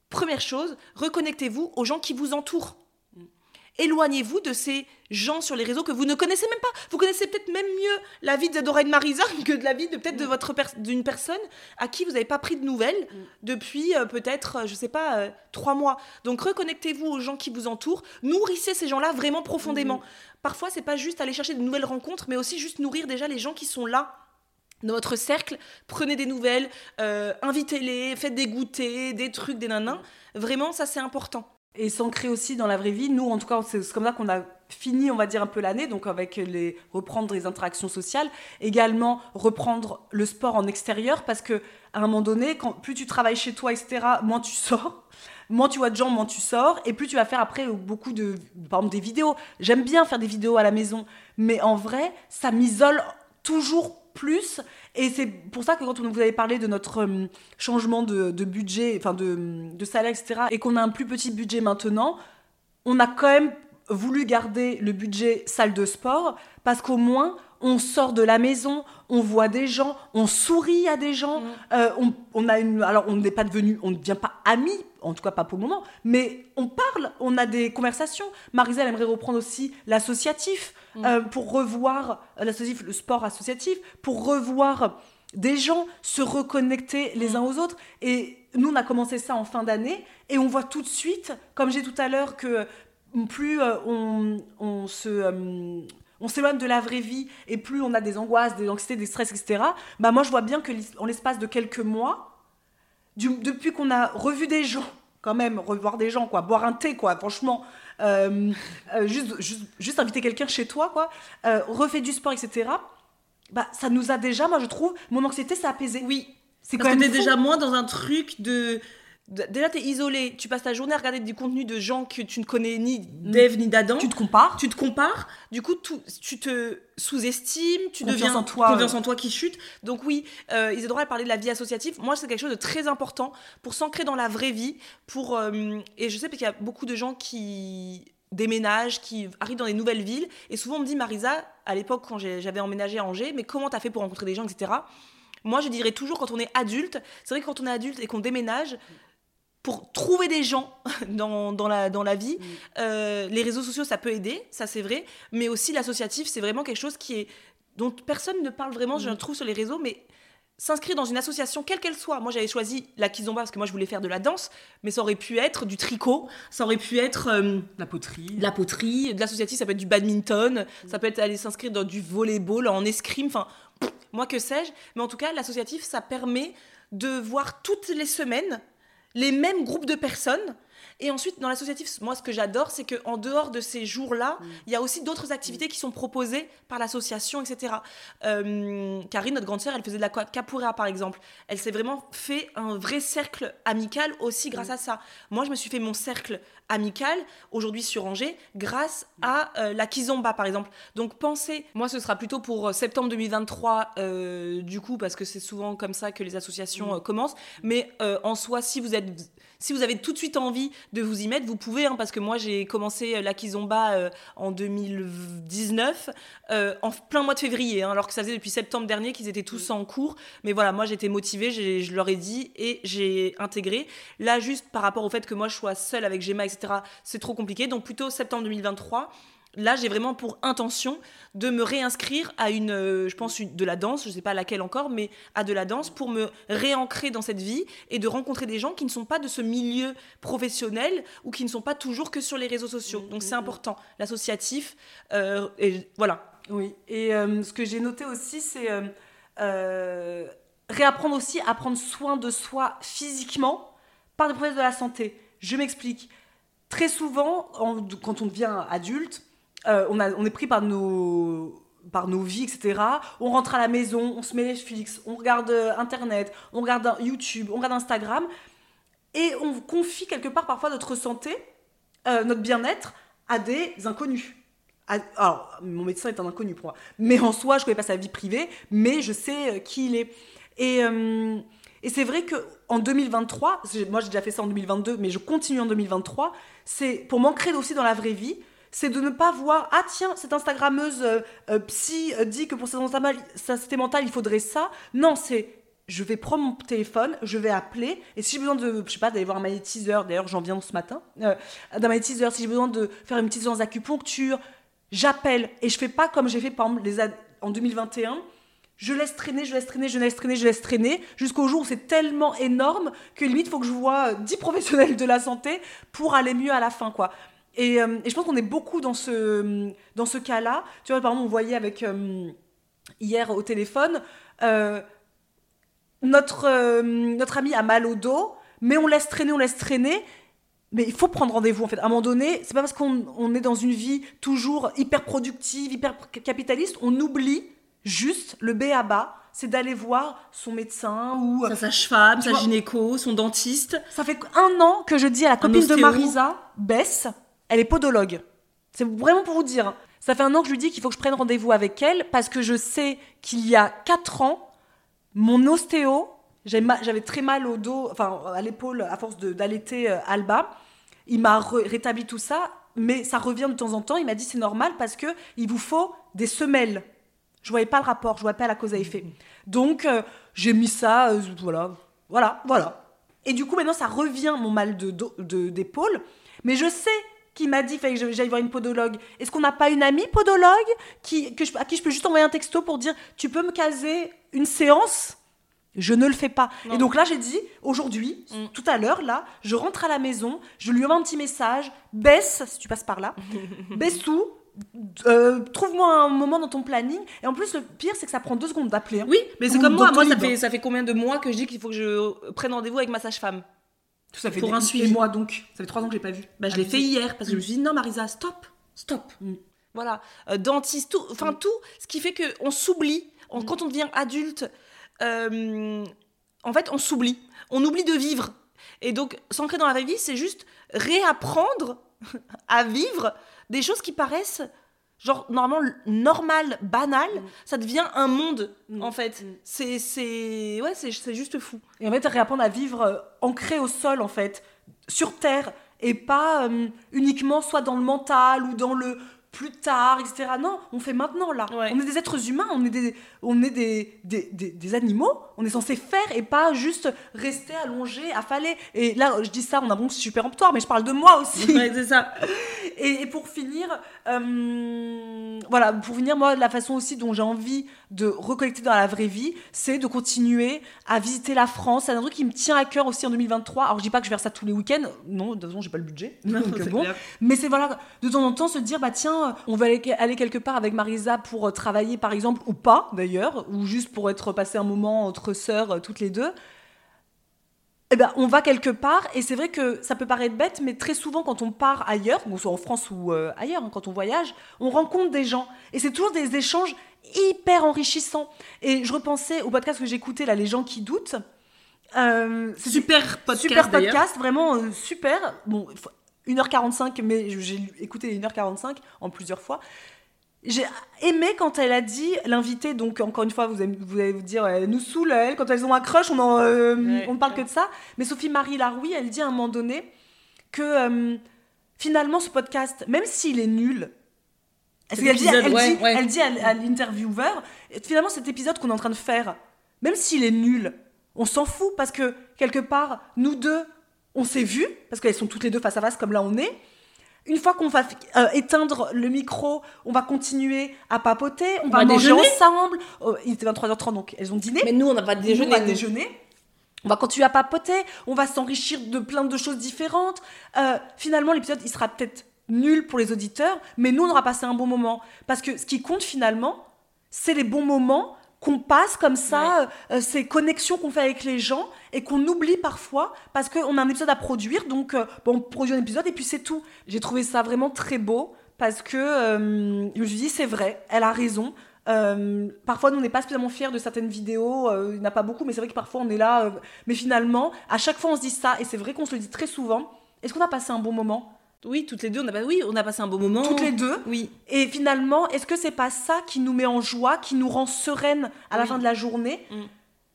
Première chose, reconnectez-vous aux gens qui vous entourent. Éloignez-vous de ces gens sur les réseaux que vous ne connaissez même pas. Vous connaissez peut-être même mieux la vie de Marisa que de la vie de peut-être de votre d'une personne à qui vous n'avez pas pris de nouvelles depuis euh, peut-être, euh, je sais pas, euh, trois mois. Donc reconnectez-vous aux gens qui vous entourent, nourrissez ces gens-là vraiment profondément. Parfois, c'est pas juste aller chercher de nouvelles rencontres, mais aussi juste nourrir déjà les gens qui sont là dans votre cercle, prenez des nouvelles, invitez-les, faites des goûters, des trucs, des nanins. Vraiment, ça c'est important et s'ancrer aussi dans la vraie vie. Nous, en tout cas, c'est comme ça qu'on a fini, on va dire, un peu l'année, donc avec les reprendre les interactions sociales, également reprendre le sport en extérieur, parce que à un moment donné, plus tu travailles chez toi, etc., moins tu sors. Moins tu vois de gens, moins tu sors, et plus tu vas faire après beaucoup de, par exemple, des vidéos. J'aime bien faire des vidéos à la maison, mais en vrai, ça m'isole toujours plus. Et c'est pour ça que quand on vous avait parlé de notre euh, changement de, budget, enfin de, de, salaire, etc., et qu'on a un plus petit budget maintenant, on a quand même voulu garder le budget salle de sport parce qu'au moins on sort de la maison, on voit des gens, on sourit à des gens, mm. euh, on, a une, alors on n'est pas devenu, on ne devient pas amis, en tout cas pas pour le moment, mais on parle, on a des conversations. Marisa aimerait reprendre aussi l'associatif mm. euh, pour revoir l'associatif, le sport associatif, pour revoir des gens se reconnecter les mm. uns aux autres. Et nous, on a commencé ça en fin d'année et on voit tout de suite, comme j'ai tout à l'heure, que plus euh, on, se on s'éloigne de la vraie vie et plus on a des angoisses, des anxiétés, des stress, etc. Bah moi, je vois bien que en l'espace de quelques mois, depuis qu'on a revu des gens, quand même, revoir des gens, quoi, boire un thé, quoi, franchement, euh, euh, juste, juste, inviter quelqu'un chez toi, quoi, euh, refait du sport, etc. Bah, ça nous a déjà, moi je trouve, mon anxiété s'est apaisée. Oui. C'est quand même. déjà moins dans un truc de Déjà, tu es isolé, tu passes ta journée à regarder du contenu de gens que tu ne connais ni d'Eve ni d'Adam. Tu te compares. Tu te compares. Du coup, tu te sous-estimes, tu deviens en toi, confiance en toi qui chute. Donc oui, euh, Isadora, elle parlait de la vie associative. Moi, c'est quelque chose de très important pour s'ancrer dans la vraie vie. Pour, euh, et je sais qu'il y a beaucoup de gens qui déménagent, qui arrivent dans des nouvelles villes. Et souvent, on me dit, Marisa, à l'époque, quand j'avais emménagé à Angers, mais comment tu as fait pour rencontrer des gens, etc. Moi, je dirais toujours, quand on est adulte, c'est vrai que quand on est adulte et qu'on déménage, pour trouver des gens dans, dans, la, dans la vie. Mm. Euh, les réseaux sociaux, ça peut aider, ça c'est vrai, mais aussi l'associatif, c'est vraiment quelque chose qui est dont personne ne parle vraiment, je le mm. trouve sur les réseaux, mais s'inscrire dans une association, quelle qu'elle soit. Moi, j'avais choisi la Kizomba parce que moi, je voulais faire de la danse, mais ça aurait pu être du tricot, ça aurait pu être euh, la poterie, la poterie, de l'associatif, ça peut être du badminton, ça peut être aller s'inscrire dans du volleyball, en escrime, enfin, moi que sais-je. Mais en tout cas, l'associatif, ça permet de voir toutes les semaines les mêmes groupes de personnes. Et ensuite, dans l'associatif, moi, ce que j'adore, c'est qu'en dehors de ces jours-là, mm. il y a aussi d'autres activités qui sont proposées par l'association, etc. Euh, Karine, notre grande sœur, elle faisait de la capoeira, par exemple. Elle s'est vraiment fait un vrai cercle amical aussi grâce mm. à ça. Moi, je me suis fait mon cercle amical, aujourd'hui sur Angers, grâce mm. à euh, la Kizomba, par exemple. Donc, pensez, moi, ce sera plutôt pour euh, septembre 2023, du coup, parce que c'est souvent comme ça que les associations commencent. Mais en soi, si vous êtes si vous avez tout de suite envie de vous y mettre, vous pouvez, hein, parce que moi j'ai commencé euh, la Kizomba euh, en 2019, euh, en plein mois de février, hein, alors que ça faisait depuis septembre dernier qu'ils étaient tous en cours. Mais voilà, moi j'étais motivée, je leur ai dit et j'ai intégré. Là, juste par rapport au fait que moi je sois seule avec Gemma, etc., c'est trop compliqué. Donc plutôt septembre 2023 là, j'ai vraiment pour intention de me réinscrire à une, euh, je pense, de la danse, je ne sais pas laquelle encore, mais à de la danse pour me réancrer dans cette vie et de rencontrer des gens qui ne sont pas de ce milieu professionnel ou qui ne sont pas toujours que sur les réseaux sociaux. Donc c'est important, l'associatif, euh, et voilà. Oui, et euh, ce que j'ai noté aussi, c'est réapprendre aussi à prendre soin de soi physiquement par des problèmes de la santé. Je m'explique. Très souvent, quand on devient adulte, euh, on, est pris par nos, par nos vies, etc. On rentre à la maison, on se met Netflix, on regarde euh, Internet, on regarde YouTube, on regarde Instagram, et on confie quelque part parfois notre santé, euh, notre bien-être à des inconnus. alors, mon médecin est un inconnu pour moi, mais en soi, je connais pas sa vie privée, mais je sais qui il est. Et, et c'est vrai que en 2023, moi j'ai déjà fait ça en 2022, mais je continue en 2023, c'est pour m'ancrer aussi dans la vraie vie, c'est de ne pas voir ah tiens cette Instagrammeuse euh, euh, psy euh, dit que pour sa santé, mentale il faudrait ça. Non, c'est je vais prendre mon téléphone, je vais appeler, et si j'ai besoin de, je sais pas, d'aller voir un magnétiseur, d'ailleurs j'en viens ce matin, d'un magnétiseur, si j'ai besoin de faire une petite séance d'acupuncture, j'appelle, et je fais pas comme j'ai fait par exemple en 2021, je laisse traîner, je laisse traîner, je laisse traîner, je laisse traîner, jusqu'au jour où c'est tellement énorme que limite, faut que je vois euh, 10 professionnels de la santé pour aller mieux à la fin, quoi. Et, euh, et je pense qu'on est beaucoup dans ce, dans ce cas-là. Tu vois, par exemple, on voyait avec euh, hier au téléphone, euh, notre, notre ami a mal au dos, mais on laisse traîner, on laisse traîner. Mais il faut prendre rendez-vous en fait. À un moment donné, c'est pas parce qu'on on est dans une vie toujours hyper productive, hyper capitaliste, on oublie juste le B à bas, c'est d'aller voir son médecin ou Sa sage-femme, sa gynéco, son dentiste. ça fait un an que je dis à la copine de. Marisa, Bess, elle est podologue. C'est vraiment pour vous dire. Ça fait un an que je lui dis qu'il faut que je prenne rendez-vous avec elle parce que je sais qu'il y a 4 ans, mon ostéo, j'avais très mal au dos, enfin à l'épaule à force d'allaiter euh, Alba. Il m'a rétabli tout ça, mais ça revient de temps en temps. Il m'a dit c'est normal parce que il vous faut des semelles. Je voyais pas le rapport, je voyais pas la cause à effet. Donc euh, j'ai mis ça, euh, voilà, voilà, voilà. Et du coup maintenant ça revient mon mal de- d'épaule, mais je sais qu'il m'a dit fallait que j'aille voir une podologue. Est-ce qu'on n'a pas une amie podologue qui, que je- à qui je peux juste envoyer un texto pour dire tu peux me caser une séance? Je ne le fais pas. Non. Et donc là, j'ai dit, aujourd'hui, Mm. tout à l'heure, là, je rentre à la maison, je lui envoie un petit message, baisse, si tu passes par là, Bessou, euh, trouve-moi un moment dans ton planning. Et en plus, le pire, c'est que ça prend deux secondes d'appeler. hein. Oui, mais c'est comme moi. Moi, ça fait, ça fait combien de mois que je dis qu'il faut que je prenne rendez-vous avec ma sage-femme? Tout ça fait Pour des- un suivi. Et moi, donc, ça fait trois ans que je l'ai pas vu. bah, Je l'ai fait hier parce que je me suis dit non, Marisa, stop, stop. Mm. Voilà, Euh, dentiste, tout, enfin tout, ce qui fait qu'on s'oublie. On- Mm. Quand on devient adulte, euh, en fait, on s'oublie. On oublie de vivre. Et donc, s'ancrer dans la vraie vie, c'est juste réapprendre à vivre des choses qui paraissent genre normalement normales, banales. Ça devient un monde, Mm. en fait. Mm. C'est, c'est, ouais, c'est, c'est juste fou. Et en fait, réapprendre à vivre euh, ancré au sol, en fait, sur terre, et pas euh, uniquement soit dans le mental ou dans le plus tard, etc. Non, on fait maintenant là. Ouais. On est des êtres humains, on est des, on est des, des, des- des animaux. On est censé faire et pas juste rester allongé, affalé. Et là, je dis ça, on a bon, super emptoire, mais je parle de moi aussi. Ouais, c'est ça. Et, et pour finir, euh, voilà, pour finir, moi, la façon aussi dont j'ai envie de recollecter dans la vraie vie, c'est de continuer à visiter la France. C'est un truc qui me tient à cœur aussi en 2023. Alors, je dis pas que je vais faire ça tous les week-ends. Non, de toute façon, j'ai pas le budget. Donc, C'est bon. clair. Mais c'est voilà, de temps en temps se dire, bah tiens, on va aller, aller quelque part avec Marisa pour euh, travailler, par exemple, ou pas d'ailleurs, ou juste pour être passé un moment entre sœurs, euh, toutes les deux. Eh ben, on va quelque part, et c'est vrai que ça peut paraître bête, mais très souvent, quand on part ailleurs, qu'on soit en France ou euh, ailleurs, hein, quand on voyage, on rencontre des gens. Et c'est toujours des échanges hyper enrichissants. Et je repensais au podcast que j'écoutais, là, Les gens qui doutent. Euh, c'est Super podcast. super podcast, vraiment euh, super. Bon, 1h45, mais j'ai écouté les 1h45 en plusieurs fois. J'ai aimé quand elle a dit, l'invité, donc encore une fois, vous allez, vous allez vous dire, elle nous saoule, elle, quand elles ont un crush, on en, euh, Ouais, ne parle ouais. que de ça. Mais Sophie-Marie Laroui, elle dit à un moment donné que euh, finalement, ce podcast, même s'il est nul, Cet elle, elle dit, épisode, elle, ouais, dit, ouais. elle dit à, à l'intervieweur, finalement, cet épisode qu'on est en train de faire, même s'il est nul, on s'en fout parce que quelque part, nous deux, on s'est vus, parce qu'elles sont toutes les deux face à face comme là on est. Une fois qu'on va euh, éteindre le micro, on va continuer à papoter, on, va, va manger déjeuner. ensemble. Oh, il était 23h30, donc elles ont dîné. Mais nous, on n'a pas de déjeuner. On va déjeuner. On va continuer à papoter, on va s'enrichir de plein de choses différentes. Euh, finalement, l'épisode, il sera peut-être nul pour les auditeurs, mais nous, on aura passé un bon moment. Parce que ce qui compte finalement, c'est les bons moments qu'on passe comme ça, euh, ces connexions qu'on fait avec les gens et qu'on oublie parfois parce qu'on a un épisode à produire. Donc, euh, bon, on produit un épisode et puis c'est tout. J'ai trouvé ça vraiment très beau parce que euh, je me suis dit, c'est vrai, elle a raison. Euh, parfois, nous, on n'est pas spécialement fiers de certaines vidéos, euh, il n'y en a pas beaucoup, mais c'est vrai que parfois, on est là. euh, mais finalement, à chaque fois, on se dit ça, et c'est vrai qu'on se le dit très souvent. Est-ce qu'on a passé un bon moment? Oui, toutes les deux, on a, pas- oui, on a passé un beau moment. Toutes les deux Oui. Et finalement, est-ce que c'est pas ça qui nous met en joie, qui nous rend sereine à la Oui. fin de la journée Mm.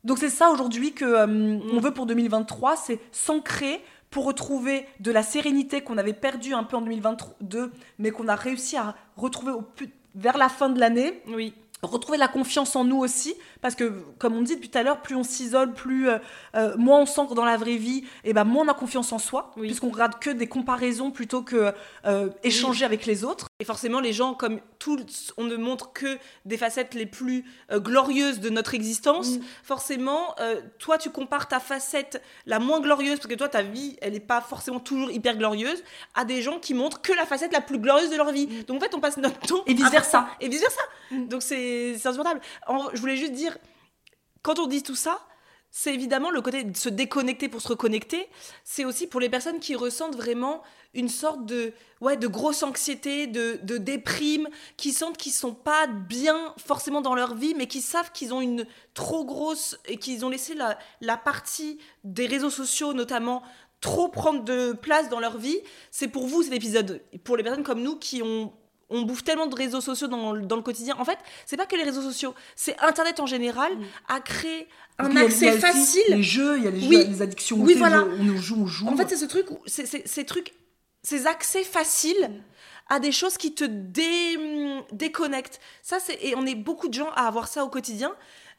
Donc c'est ça aujourd'hui que euh, on veut pour 2023, c'est s'ancrer pour retrouver de la sérénité qu'on avait perdue un peu en 2022, mais qu'on a réussi à retrouver au plus- vers la fin de l'année. Oui. Retrouver la confiance en nous aussi parce que comme on dit depuis tout à l'heure plus on s'isole plus euh, euh, moins on s'ancre dans la vraie vie et ben moins on a confiance en soi Oui. puisqu'on regarde que des comparaisons plutôt que euh, échanger avec les autres Et forcément, les gens, comme tout, on ne montre que des facettes les plus euh, glorieuses de notre existence. Mm. Forcément, euh, toi, tu compares ta facette la moins glorieuse, parce que toi, ta vie, elle n'est pas forcément toujours hyper glorieuse, à des gens qui montrent que la facette la plus glorieuse de leur vie. Donc en fait, on passe notre temps. Mm. Et vice-versa. à- Et vice versa. Mm. Donc c'est c'est insupportable. En- je voulais juste dire, quand on dit tout ça. C'est évidemment le côté de se déconnecter pour se reconnecter. C'est aussi pour les personnes qui ressentent vraiment une sorte de, ouais, de grosse anxiété, de, de déprime, qui sentent qu'ils sont pas bien forcément dans leur vie, mais qui savent qu'ils ont une trop grosse et qu'ils ont laissé la, la partie des réseaux sociaux notamment trop prendre de place dans leur vie. C'est pour vous cet épisode, pour les personnes comme nous qui ont on bouffe tellement de réseaux sociaux dans, le- dans le quotidien. En fait, c'est pas que les réseaux sociaux, c'est Internet en général a créé un Mm. Puis il y a- il y accès aussi facile. les jeux il y a les Oui. jeux les addictions Oui, voilà. jeux, on joue on joue En fait, c'est ce truc, c'est- c'est- ces trucs, ces accès faciles à des choses qui te dé, déconnectent. Ça, c'est et on est beaucoup de gens à avoir ça au quotidien.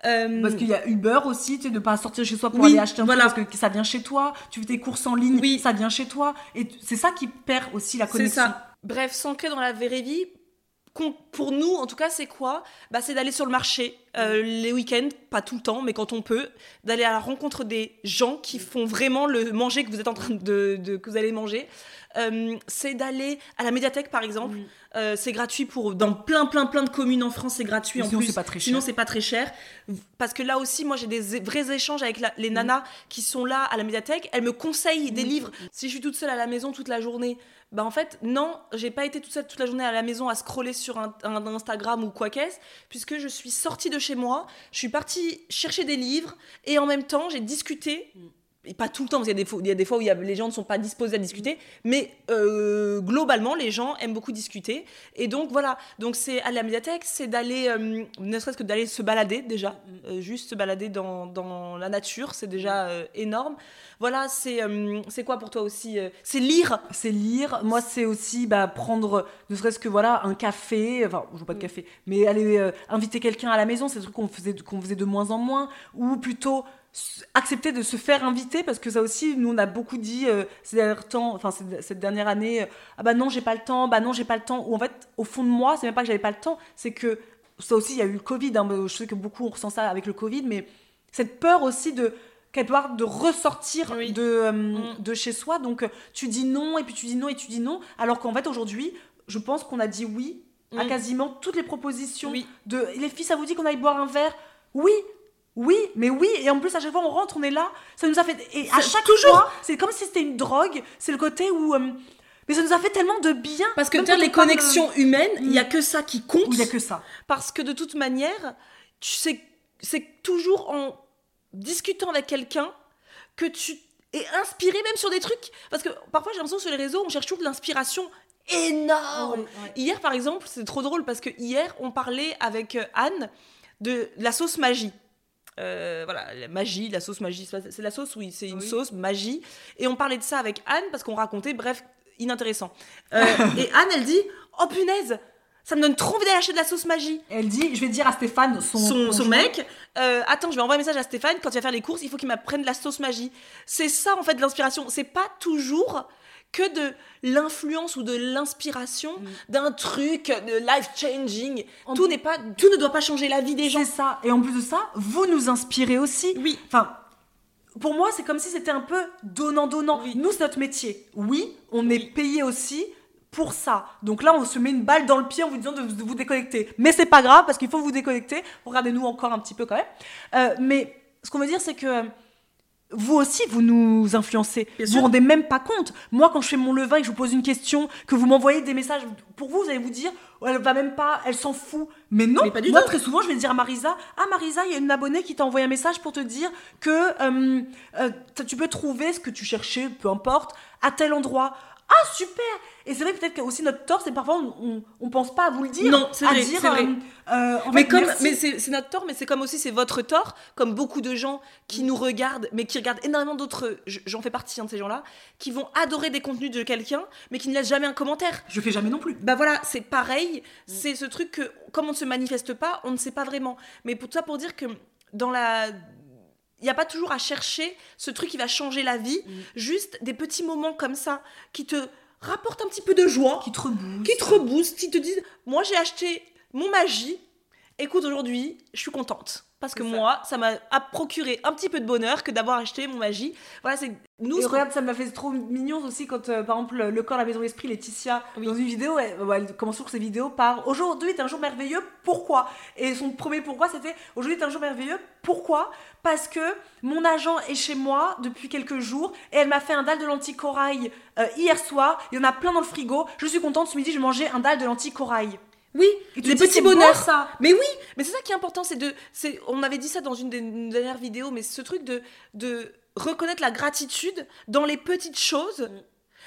Euh, Parce qu'il y a Uber aussi, tu sais, de pas sortir chez soi pour Oui, aller acheter un voilà. truc parce que ça vient chez toi. Tu fais tes courses en ligne, Oui. ça vient chez toi. Et c'est ça qui perd aussi la c'est connexion. ça. Bref, s'ancrer dans la vraie vie. Pour nous, en tout cas, c'est quoi? Bah, C'est d'aller sur le marché euh, les week-ends, pas tout le temps, mais quand on peut, d'aller à la rencontre des gens qui font vraiment le manger que vous êtes en train de, de- que vous allez manger. Euh, c'est d'aller à la médiathèque, par exemple. Mm. Euh, c'est gratuit pour dans plein, plein, plein de communes en France. C'est gratuit. Mais en sinon, plus. c'est pas très Sinon, cher. c'est pas très cher. Parce que là aussi, moi, j'ai des vrais échanges avec la- les nanas qui sont là à la médiathèque. Elles me conseillent des Mm. livres. Si je suis toute seule à la maison toute la journée, bah en fait, non, j'ai pas été toute seule toute la journée à la maison à scroller sur un, un Instagram ou quoi qu'est-ce, puisque je suis sortie de chez moi, je suis partie chercher des livres et en même temps, j'ai discuté. Et pas tout le temps, parce qu'il y a des fois, il y a des fois où il y a- les gens ne sont pas disposés à discuter, mais euh, globalement, les gens aiment beaucoup discuter. Et donc voilà, donc c'est aller à la médiathèque, c'est d'aller, euh, ne serait-ce que d'aller se balader déjà, Euh, juste se balader dans, dans la nature, c'est déjà énorme. Voilà, c'est c'est quoi pour toi aussi C'est lire. c'est lire. Moi, c'est aussi bah, prendre, ne serait-ce que voilà, un café. Enfin, je veux pas de café, mais aller inviter quelqu'un à la maison, c'est un truc qu'on faisait, qu'on faisait de moins en moins. Ou plutôt accepter de se faire inviter, parce que ça aussi, nous, on a beaucoup dit euh, ces derniers temps, enfin, cette, cette dernière année, euh, ah bah non, j'ai pas le temps, bah non, j'ai pas le temps. Ou en fait, au fond de moi, c'est même pas que j'avais pas le temps, c'est que ça aussi, il y a eu le Covid. hein, je sais que beaucoup on ressent ça avec le Covid, mais cette peur aussi de part de ressortir Oui. de, euh, Mm. de chez soi. Donc euh, tu dis non et puis tu dis non et tu dis non. Alors qu'en fait aujourd'hui, je pense qu'on a dit oui à Mm. quasiment toutes les propositions. Oui. De les filles, ça vous dit qu'on aille boire un verre? Oui. Oui, mais oui, et en plus à chaque fois on rentre, on est là, ça nous a fait et à chaque toujours. fois, c'est comme si c'était une drogue, c'est le côté où euh, mais ça nous a fait tellement de bien Parce que les connexions humaines, il y a Mm. que ça qui euh, compte. il y a que ça. Parce que de toute manière, tu sais, c'est toujours en discutant avec quelqu'un que tu es inspiré même sur des trucs. Parce que parfois, j'ai l'impression sur les réseaux, on cherche toujours de l'inspiration énorme. Hier, par exemple, c'est trop drôle parce que hier, on parlait avec euh, Anne de la sauce magie. Euh, voilà, la magie, la sauce magie, c'est la sauce, oui, c'est une Oui. sauce magie. Et on parlait de ça avec Anne parce qu'on racontait, bref, inintéressant. Euh, et Anne, elle dit Oh punaise, ça me donne trop envie d'aller acheter de la sauce magie Elle dit, je vais dire à Stéphane, son, son, mec, euh, attends, je vais envoyer un message à Stéphane, quand il va faire les courses, il faut qu'il m'apprenne la sauce magie. C'est ça, en fait, de l'inspiration. C'est pas toujours que de l'influence ou de l'inspiration Mm. d'un truc de life-changing. En Tout n'est pas, tout ne doit pas changer la vie des gens. C'est ça. Et en plus de ça, vous nous inspirez aussi. Oui. Enfin, pour moi, c'est comme si c'était un peu donnant-donnant. Oui. Nous, c'est notre métier. Oui, on est payé aussi pour ça. Donc là, on se met une balle dans le pied en vous disant de, de vous déconnecter. Mais c'est pas grave parce qu'il faut vous déconnecter. Regardez-nous encore un petit peu quand même. Euh, mais ce qu'on veut dire, c'est que euh, vous aussi, vous nous influencez. Bien vous vous rendez même pas compte. Moi, quand je fais mon levain et que je vous pose une question, que vous m'envoyez des messages, pour vous, vous allez vous dire, oh, elle va même pas, elle s'en fout. Mais non, Mais pas du moi, tout. très souvent, je vais dire à Marisa, ah Marisa, il y a une abonnée qui t'a envoyé un message pour te dire que euh, euh, tu peux trouver ce que tu cherchais, peu importe, à tel endroit. Ah super. Et c'est vrai peut-être que aussi notre tort c'est parfois on, on pense pas à vous le dire Non, c'est vrai, dire vrai. euh, euh, mais fait, comme merci. mais c'est notre tort mais c'est comme aussi c'est votre tort comme beaucoup de gens qui nous regardent mais qui regardent énormément d'autres je- j'en fais partie hein, de ces gens là qui vont adorer des contenus de quelqu'un mais qui ne laissent jamais un commentaire. Je fais jamais non plus. Bah voilà c'est pareil c'est ce truc que comme on ne se manifeste pas on ne sait pas vraiment. Mais pour ça pour dire que dans la il n'y a pas toujours à chercher ce truc qui va changer la vie juste des petits moments comme ça qui te rapportent un petit peu de joie qui te rebooste qui te rebooste, qui te disent Moi, j'ai acheté mon magie. Écoute, aujourd'hui, je suis contente. Parce que ça. moi, ça m'a procuré un petit peu de bonheur que d'avoir acheté mon magie. Voilà, c'est nous. Et regarde, ça m'a fait trop mignon aussi quand, euh, par exemple, le corps, la maison, l'esprit, Laetitia, Oui. dans une vidéo, elle commence toujours ses vidéos par Aujourd'hui est un jour merveilleux, pourquoi? Et son premier pourquoi, c'était Aujourd'hui est un jour merveilleux, pourquoi? Parce que mon agent est chez moi depuis quelques jours et elle m'a fait un dalle de lentilles corail euh, hier soir. Il y en a plein dans le frigo. Je suis contente, ce midi, je mangeais un dalle de lentilles corail. Oui, les petits bonheurs. ça. Mais oui, mais c'est ça qui est important, c'est de, c'est, on avait dit ça dans une des dernières vidéos, mais ce truc de, de reconnaître la gratitude dans les petites choses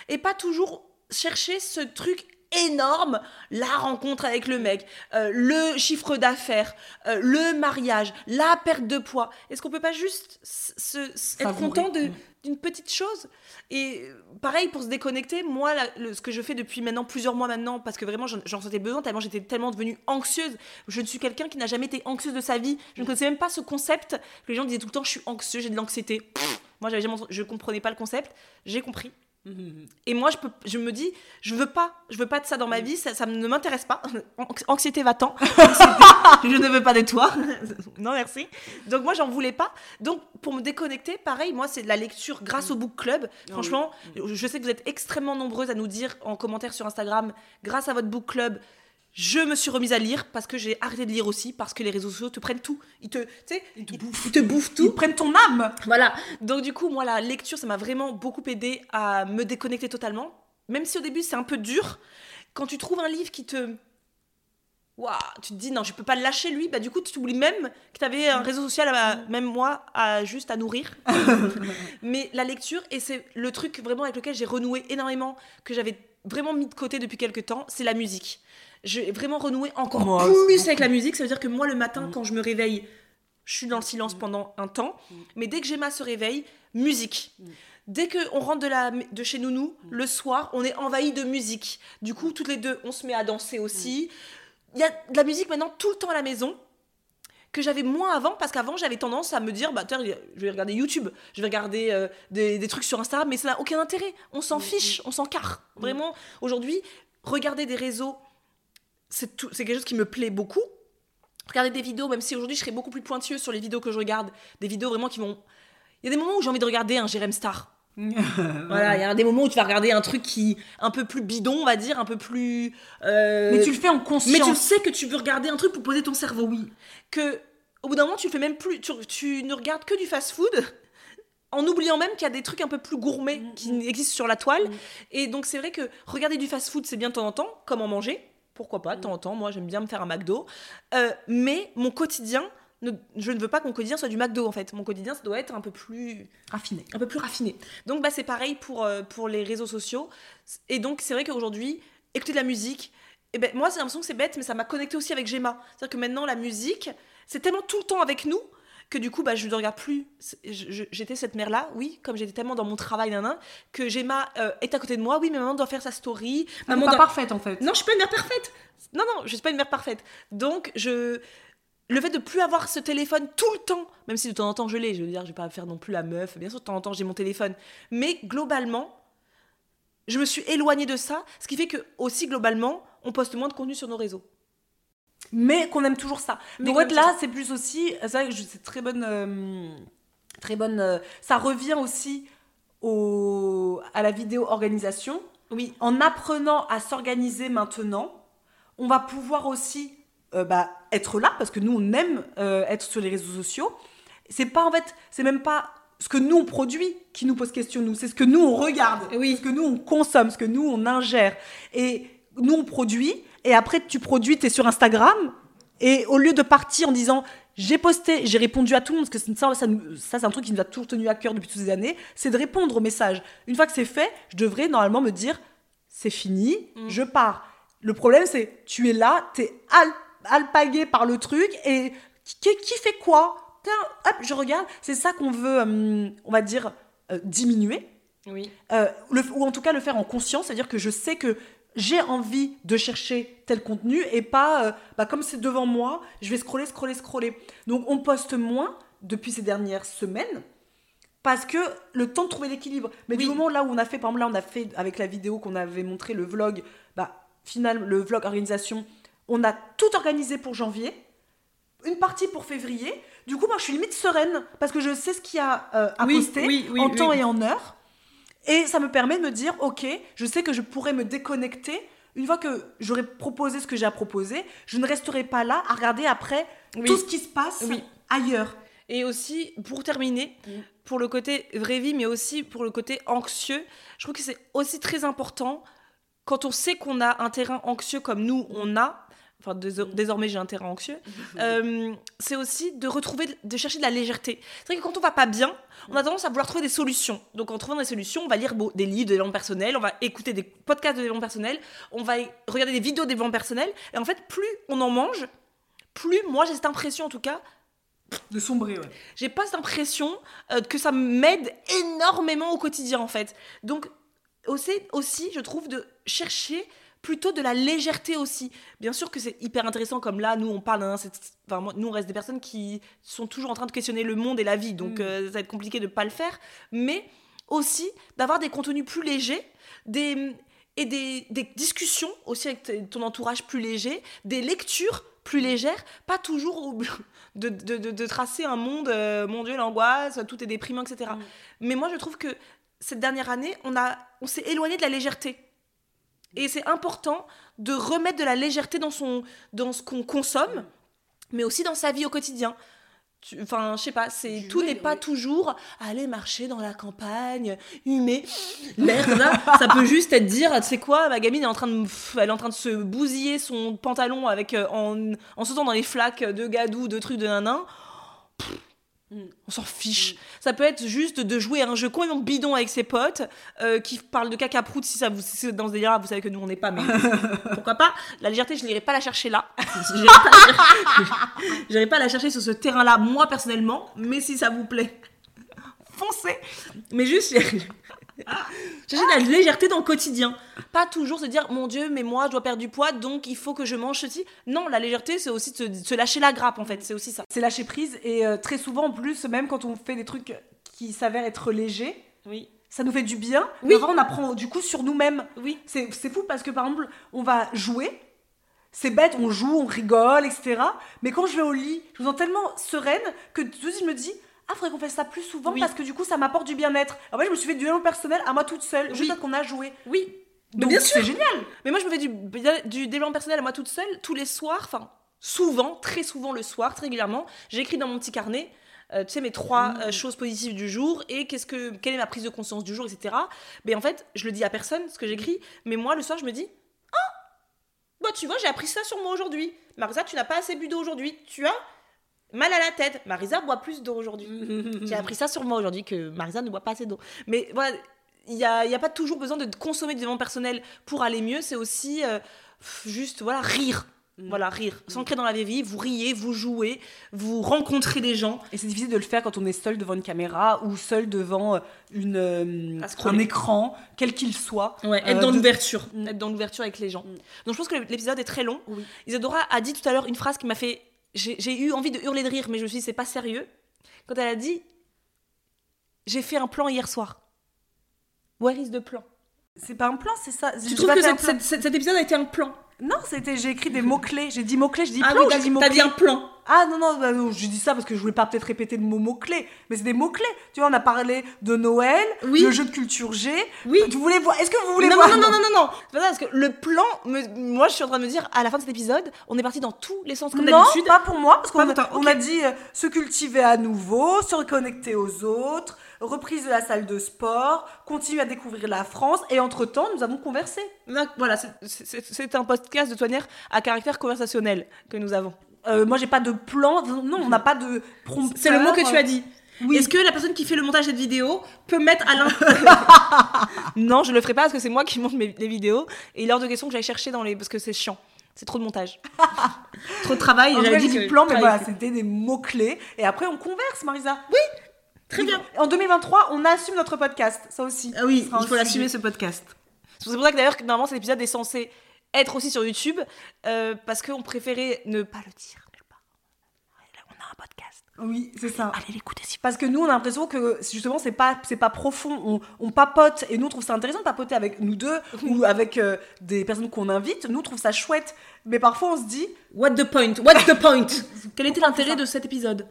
et pas toujours chercher ce truc énorme, la rencontre avec le mec, euh, le chiffre d'affaires, euh, le mariage, la perte de poids. Est-ce qu'on peut pas juste se, se- être content de, Mm. d'une petite chose? Et pareil pour se déconnecter, moi, la- le- ce que je fais depuis maintenant plusieurs mois maintenant, parce que vraiment j'en sentais besoin, tellement j'étais tellement devenue anxieuse. Je ne suis quelqu'un qui n'a jamais été anxieuse de sa vie. Je ne connaissais même pas ce concept. Que les gens disaient tout le temps, je suis anxieux, j'ai de l'anxiété. Pff, Moi, j'avais jamais, je comprenais pas le concept. J'ai compris. Et moi, je, peux, je me dis, je veux pas, je veux pas de ça dans ma vie, ça, ça ne m'intéresse pas. Anx- Anxiété va-t'en. Je ne veux pas de toi. non, merci. Donc moi, j'en voulais pas. Donc pour me déconnecter, pareil, moi, c'est de la lecture grâce au book club. Franchement, je sais que vous êtes extrêmement nombreuses à nous dire en commentaire sur Instagram, grâce à votre book club. Je me suis remise à lire parce que j'ai arrêté de lire aussi parce que les réseaux sociaux te prennent tout. Ils te, ils te bouffent, ils te bouffent tout. Ils prennent ton âme. Voilà. Donc du coup, moi, la lecture, ça m'a vraiment beaucoup aidé à me déconnecter totalement. Même si au début, c'est un peu dur. Quand tu trouves un livre qui te... Waouh, tu te dis non, je peux pas le lâcher lui. Bah du coup, tu oublies même que tu avais un réseau social, à- même moi, à juste à nourrir. Mais la lecture, et c'est le truc vraiment avec lequel j'ai renoué énormément, que j'avais vraiment mis de côté depuis quelques temps, c'est la musique. J'ai vraiment renoué encore Moi plus avec la musique. Ça veut dire que moi, le matin, quand je me réveille, je suis dans le silence pendant un temps. Mais dès que Gemma se réveille, musique. Dès qu'on rentre de, la, de chez Nounou, le soir, on est envahi de musique. Du coup, toutes les deux, on se met à danser aussi. Il y a de la musique maintenant tout le temps à la maison que j'avais moins avant parce qu'avant j'avais tendance à me dire bah je vais regarder YouTube. Je vais regarder euh, des, des trucs sur Instagram mais ça n'a aucun intérêt. On s'en fiche on s'en carre. Vraiment aujourd'hui regarder des réseaux c'est quelque chose qui me plaît beaucoup regarder des vidéos même si aujourd'hui je serais beaucoup plus pointilleuse sur les vidéos que je regarde des vidéos vraiment qui vont il y a des moments où j'ai envie de regarder un Jérém Star voilà, il y a des moments où tu vas regarder un truc qui un peu plus bidon, on va dire, un peu plus. euh, Mais tu le fais en conscience. mais tu sais que tu veux regarder un truc pour poser ton cerveau. Oui. Que au bout d'un moment, tu le fais même plus. Tu, tu ne regardes que du fast-food. En oubliant même qu'il y a des trucs un peu plus gourmets qui existent sur la toile. Et donc, c'est vrai que regarder du fast-food, c'est bien de temps en temps, comme en manger. Pourquoi pas, de temps en temps. Moi, j'aime bien me faire un McDo. Euh, mais mon quotidien, ne- je ne veux pas que mon quotidien soit du McDo, en fait. Mon quotidien, ça doit être un peu plus Raffiné. un peu plus raffiné. Donc bah, c'est pareil pour, euh, pour les réseaux sociaux. Et donc c'est vrai qu'aujourd'hui, écouter de la musique, et ben, moi j'ai l'impression que c'est bête, mais ça m'a connecté aussi avec Gemma. C'est-à-dire que maintenant la musique, c'est tellement tout le temps avec nous que du coup bah, je ne regarde plus. J'étais cette mère-là, oui, comme j'étais tellement dans mon travail, nan, nan, que Gemma euh, est à côté de moi. Oui, mais maman doit faire sa story. Maman pas doit- parfaite en fait. non, je suis pas une mère parfaite. Non, non, je suis pas une mère parfaite. Donc, je. Le fait de plus avoir ce téléphone tout le temps, même si de temps en temps je l'ai, je veux dire, je vais pas faire non plus la meuf, bien sûr, de temps en temps j'ai mon téléphone, mais globalement, je me suis éloignée de ça, ce qui fait que aussi globalement, on poste moins de contenu sur nos réseaux. Mais qu'on aime toujours ça. Mais Donc là, c'est plus aussi, c'est vrai que c'est très bonne, euh, très bonne. euh, ça revient aussi au, à la vidéo organisation. Oui. En apprenant à s'organiser maintenant, on va pouvoir aussi euh, bah, être là parce que nous on aime euh, être sur les réseaux sociaux. C'est pas en fait, c'est même pas ce que nous on produit qui nous pose question nous, c'est ce que nous on regarde, Oui. ce que nous on consomme, ce que nous on ingère. Et nous on produit et après tu produis, tu es sur Instagram et au lieu de partir en disant j'ai posté, j'ai répondu à tout le monde, parce que ça, ça, nous- ça, c'est un truc qui nous a toujours tenu à cœur depuis toutes ces années, c'est de répondre aux messages. Une fois que c'est fait, je devrais normalement me dire c'est fini, Mm. je pars. Le problème, c'est tu es là, t'es al alpagué par le truc et qui, qui fait quoi? Tiens, Hop, je regarde. C'est ça qu'on veut, hum, on va dire, euh, diminuer. Oui. Euh, le- ou en tout cas le faire en conscience, c'est-à-dire que je sais que j'ai envie de chercher tel contenu et pas, euh, bah, comme c'est devant moi, je vais scroller, scroller, scroller. Donc on poste moins depuis ces dernières semaines parce que le temps de trouver l'équilibre. Mais du moment là où on a fait, par exemple là on a fait avec la vidéo qu'on avait montré, le vlog, bah final, le vlog organisation, on a tout organisé pour janvier, une partie pour février. Du coup moi je suis limite sereine parce que je sais ce qu'il y a euh, à Oui, poster oui, en temps et en heure. Et ça me permet de me dire, ok, je sais que je pourrais me déconnecter. Une fois que j'aurai proposé ce que j'ai à proposer, je ne resterai pas là à regarder après Oui. tout ce qui se passe Oui. ailleurs. Et aussi, pour terminer, pour le côté vraie vie, mais aussi pour le côté anxieux, je trouve que c'est aussi très important quand on sait qu'on a un terrain anxieux comme nous, on a. Enfin, dés- désormais, j'ai un terrain anxieux. euh, c'est aussi de retrouver, de chercher de la légèreté. C'est vrai que quand on va pas bien, on a tendance à vouloir trouver des solutions. Donc, en trouvant des solutions, on va lire des livres de développement personnel, on va écouter des podcasts de développement personnel, on va regarder des vidéos de développement personnel. Et en fait, plus on en mange, plus moi j'ai cette impression en tout cas De sombrer, ouais. j'ai pas cette impression euh, que ça m'aide énormément au quotidien en fait. Donc aussi, aussi, je trouve de chercher plutôt de la légèreté aussi. Bien sûr que c'est hyper intéressant comme là, nous on parle, hein, enfin, nous on reste des personnes qui sont toujours en train de questionner le monde et la vie, donc Mm. euh, ça va être compliqué de pas le faire, mais aussi d'avoir des contenus plus légers, des et des, des discussions aussi avec ton entourage plus léger, des lectures plus légères, pas toujours au- de, de, de- de tracer un monde, euh, mon Dieu, l'angoisse, tout est déprimant, etc. Mm. Mais moi, je trouve que cette dernière année, on, a, on s'est éloigné de la légèreté. Et c'est important de remettre de la légèreté dans, son, dans ce qu'on consomme, mais aussi dans sa vie au quotidien. Enfin, je sais pas, c'est tout n'est pas oui. toujours aller marcher dans la campagne, humer l'air. Ça peut juste être dire, tu sais quoi, ma gamine est en train de, elle est en train de se bousiller son pantalon avec euh, en, en sautant dans les flaques de gadou, de trucs de. Pff, Mm. On s'en fiche. Ça peut être juste de jouer à un jeu complètement bidon avec ses potes euh, qui parlent de caca prout si ça vous si dans ce délire vous savez que nous on n'est pas mais pourquoi pas. La légèreté je n'irai pas la chercher là. J'irai pas, pas la chercher sur ce terrain là moi personnellement mais si ça vous plaît foncez. Mais juste chercher de la légèreté dans le quotidien pas toujours se dire mon dieu mais moi je dois perdre du poids donc il faut que je mange ceci non la légèreté c'est aussi de se, de se lâcher la grappe en fait c'est aussi ça C'est lâcher prise et euh, très souvent en plus, même quand on fait des trucs qui s'avèrent être légers, oui ça nous fait du bien. Oui. Mais on apprend du coup sur nous-mêmes. oui C'est c'est fou parce que par exemple, on va jouer. C'est bête, on joue, on rigole, etc. Mais quand je vais au lit, je me sens tellement sereine que tout de suite je me dis Ah, faudrait qu'on fasse ça plus souvent Oui. parce que du coup ça m'apporte du bien-être. En fait, je me suis fait du développement personnel à moi toute seule, juste Oui. qu'on a joué. oui Donc bien sûr. c'est génial. Mais moi, je me fais du, du développement personnel à moi toute seule, tous les soirs, enfin, souvent, très souvent le soir, très régulièrement. J'écris dans mon petit carnet, euh, tu sais, mes trois euh, choses positives du jour et qu'est-ce que, quelle est ma prise de conscience du jour, etc. Mais en fait, je le dis à personne, ce que j'écris, mais moi, le soir, je me dis, ah, bah, tu vois, j'ai appris ça sur moi aujourd'hui. Marisa, tu n'as pas assez bu d'eau aujourd'hui. Tu as mal à la tête. Marisa boit plus d'eau aujourd'hui. J'ai appris ça sur moi aujourd'hui que Marisa ne boit pas assez d'eau. Mais voilà, il n'y a, y a pas toujours besoin de consommer du développement personnel pour aller mieux. C'est aussi euh, juste voilà rire. Voilà, rire. S'ancrer dans la vie, vous riez, vous jouez, vous rencontrez des gens. Et c'est difficile de le faire quand on est seul devant une caméra ou seul devant euh, une, euh, un écran, quel qu'il soit. Ouais, Euh, être dans de- l'ouverture. Mm. Être dans l'ouverture avec les gens. Mm. Donc je pense que l'épisode est très long. Oui. Isadora a dit tout à l'heure une phrase qui m'a fait. J'ai eu envie de hurler de rire, mais je me suis dit, c'est pas sérieux. Quand elle a dit J'ai fait un plan hier soir. Where is the plan? C'est pas un plan, c'est ça. Tu trouves que cet épisode a été un plan? Non, c'était j'ai écrit des mots clés. J'ai dit mots clés, je dis Ah plan oui, ou j'ai t'as dit mots t'as clés. dit un plan. Ah non non, bah, non, je dis ça parce que je voulais pas peut-être répéter le mot mots clés, mais c'est des mots clés. Tu vois, on a parlé de Noël, Oui. le jeu de culture G. Oui. Tu voulais voir Est-ce que vous voulez non, voir non, non, non, non, non, C'est pas ça, parce que le plan, me- moi je suis en train de me dire, à la fin de cet épisode, on est parti dans tous les sens comme Non, d'habitude. pas pour moi, parce qu'on a, on a dit euh, se cultiver à nouveau, se reconnecter aux autres, reprise de la salle de sport, continuer à découvrir la France, et entre-temps, nous avons conversé. Voilà, c'est un podcast de Toinière à caractère conversationnel que nous avons. Euh, moi, j'ai pas de plan, non, on n'a pas de prompteur. C'est le mot que tu as dit. Oui. Est-ce que la personne qui fait le montage de cette vidéo peut mettre à l'intérieur Non, je le ferai pas parce que c'est moi qui monte mes, les vidéos. Et hors de question que j'aille chercher dans les. parce que c'est chiant. C'est trop de montage. trop de travail. J'avais dit du plan, mais voilà, c'était des mots-clés. Et après, on converse, Marisa. plus. Très bien. En 2023, on assume notre podcast. Ça aussi. Ah oui, il faut l'assumer ce podcast. C'est pour ça que d'ailleurs, normalement, cet épisode est censé être aussi sur YouTube euh, parce qu'on préférait ne pas le dire nulle part. Là, on a un podcast. Oui, c'est ça. Allez l'écouter si Parce que nous, on a l'impression que justement, c'est pas, c'est pas profond. On, on papote et nous, on trouve ça intéressant de papoter avec nous deux ou avec euh, des personnes qu'on invite. Nous, on trouve ça chouette. Mais parfois, on se dit, What the point? What's the point? Quel était l'intérêt de cet épisode?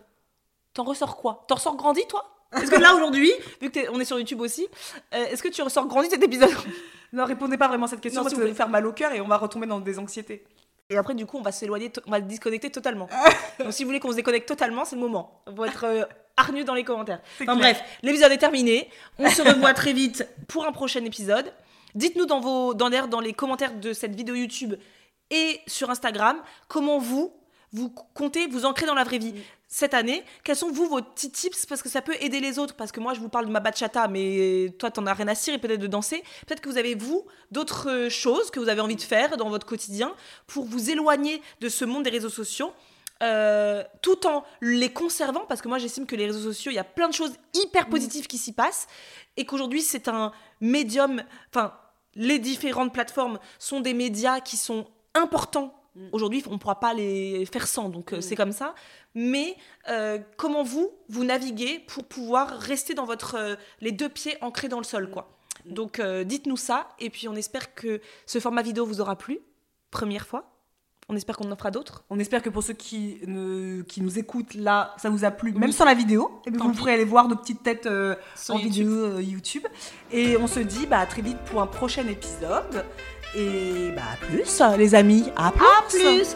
T'en ressors quoi? T'en ressors grandi, toi? Est-ce que là, aujourd'hui, vu que t'es- on est sur YouTube aussi, euh, est-ce que tu ressors grandi de cet épisode? Ne répondez pas vraiment à cette question Non, parce que ça vous va nous faire mal au cœur et on va retomber dans des anxiétés. Et après, du coup, on va s'éloigner, on va se disconnecter totalement. Donc, si vous voulez qu'on se déconnecte totalement, c'est le moment. Va être euh, hargneux dans les commentaires. Enfin bref, l'épisode est terminé. On se revoit très vite pour un prochain épisode. Dites-nous dans vos, dans, l'air- dans les commentaires de cette vidéo YouTube et sur Instagram comment vous vous comptez vous ancrer dans la vraie vie cette année. Quels sont vous vos petits tips? Parce que ça peut aider les autres parce que moi je vous parle de ma bachata mais toi t'en as rien à cirer peut-être de danser. Peut-être que vous avez vous d'autres euh, choses que vous avez envie de faire dans votre quotidien pour vous éloigner de ce monde des réseaux sociaux. euh, tout en les conservant, parce que moi j'estime que les réseaux sociaux, il y a plein de choses hyper positives qui s'y passent, et qu'aujourd'hui c'est un médium, enfin les différentes plateformes sont des médias qui sont importants. Aujourd'hui, on ne pourra pas les faire sans, donc euh, c'est comme ça. Mais euh, comment vous, vous naviguez pour pouvoir rester dans votre euh, les deux pieds ancrés dans le sol, quoi? Donc euh, dites-nous ça, et puis on espère que ce format vidéo vous aura plu, première fois. On espère qu'on en fera d'autres. On espère que pour ceux qui, ne, qui nous écoutent là, ça vous a plu, même sans la vidéo. Et puis Tant vous pourrez aller voir nos petites têtes euh, en YouTube. vidéo euh, YouTube. Et on se dit bah, à très vite pour un prochain épisode. Et bah, à plus, les amis. À plus.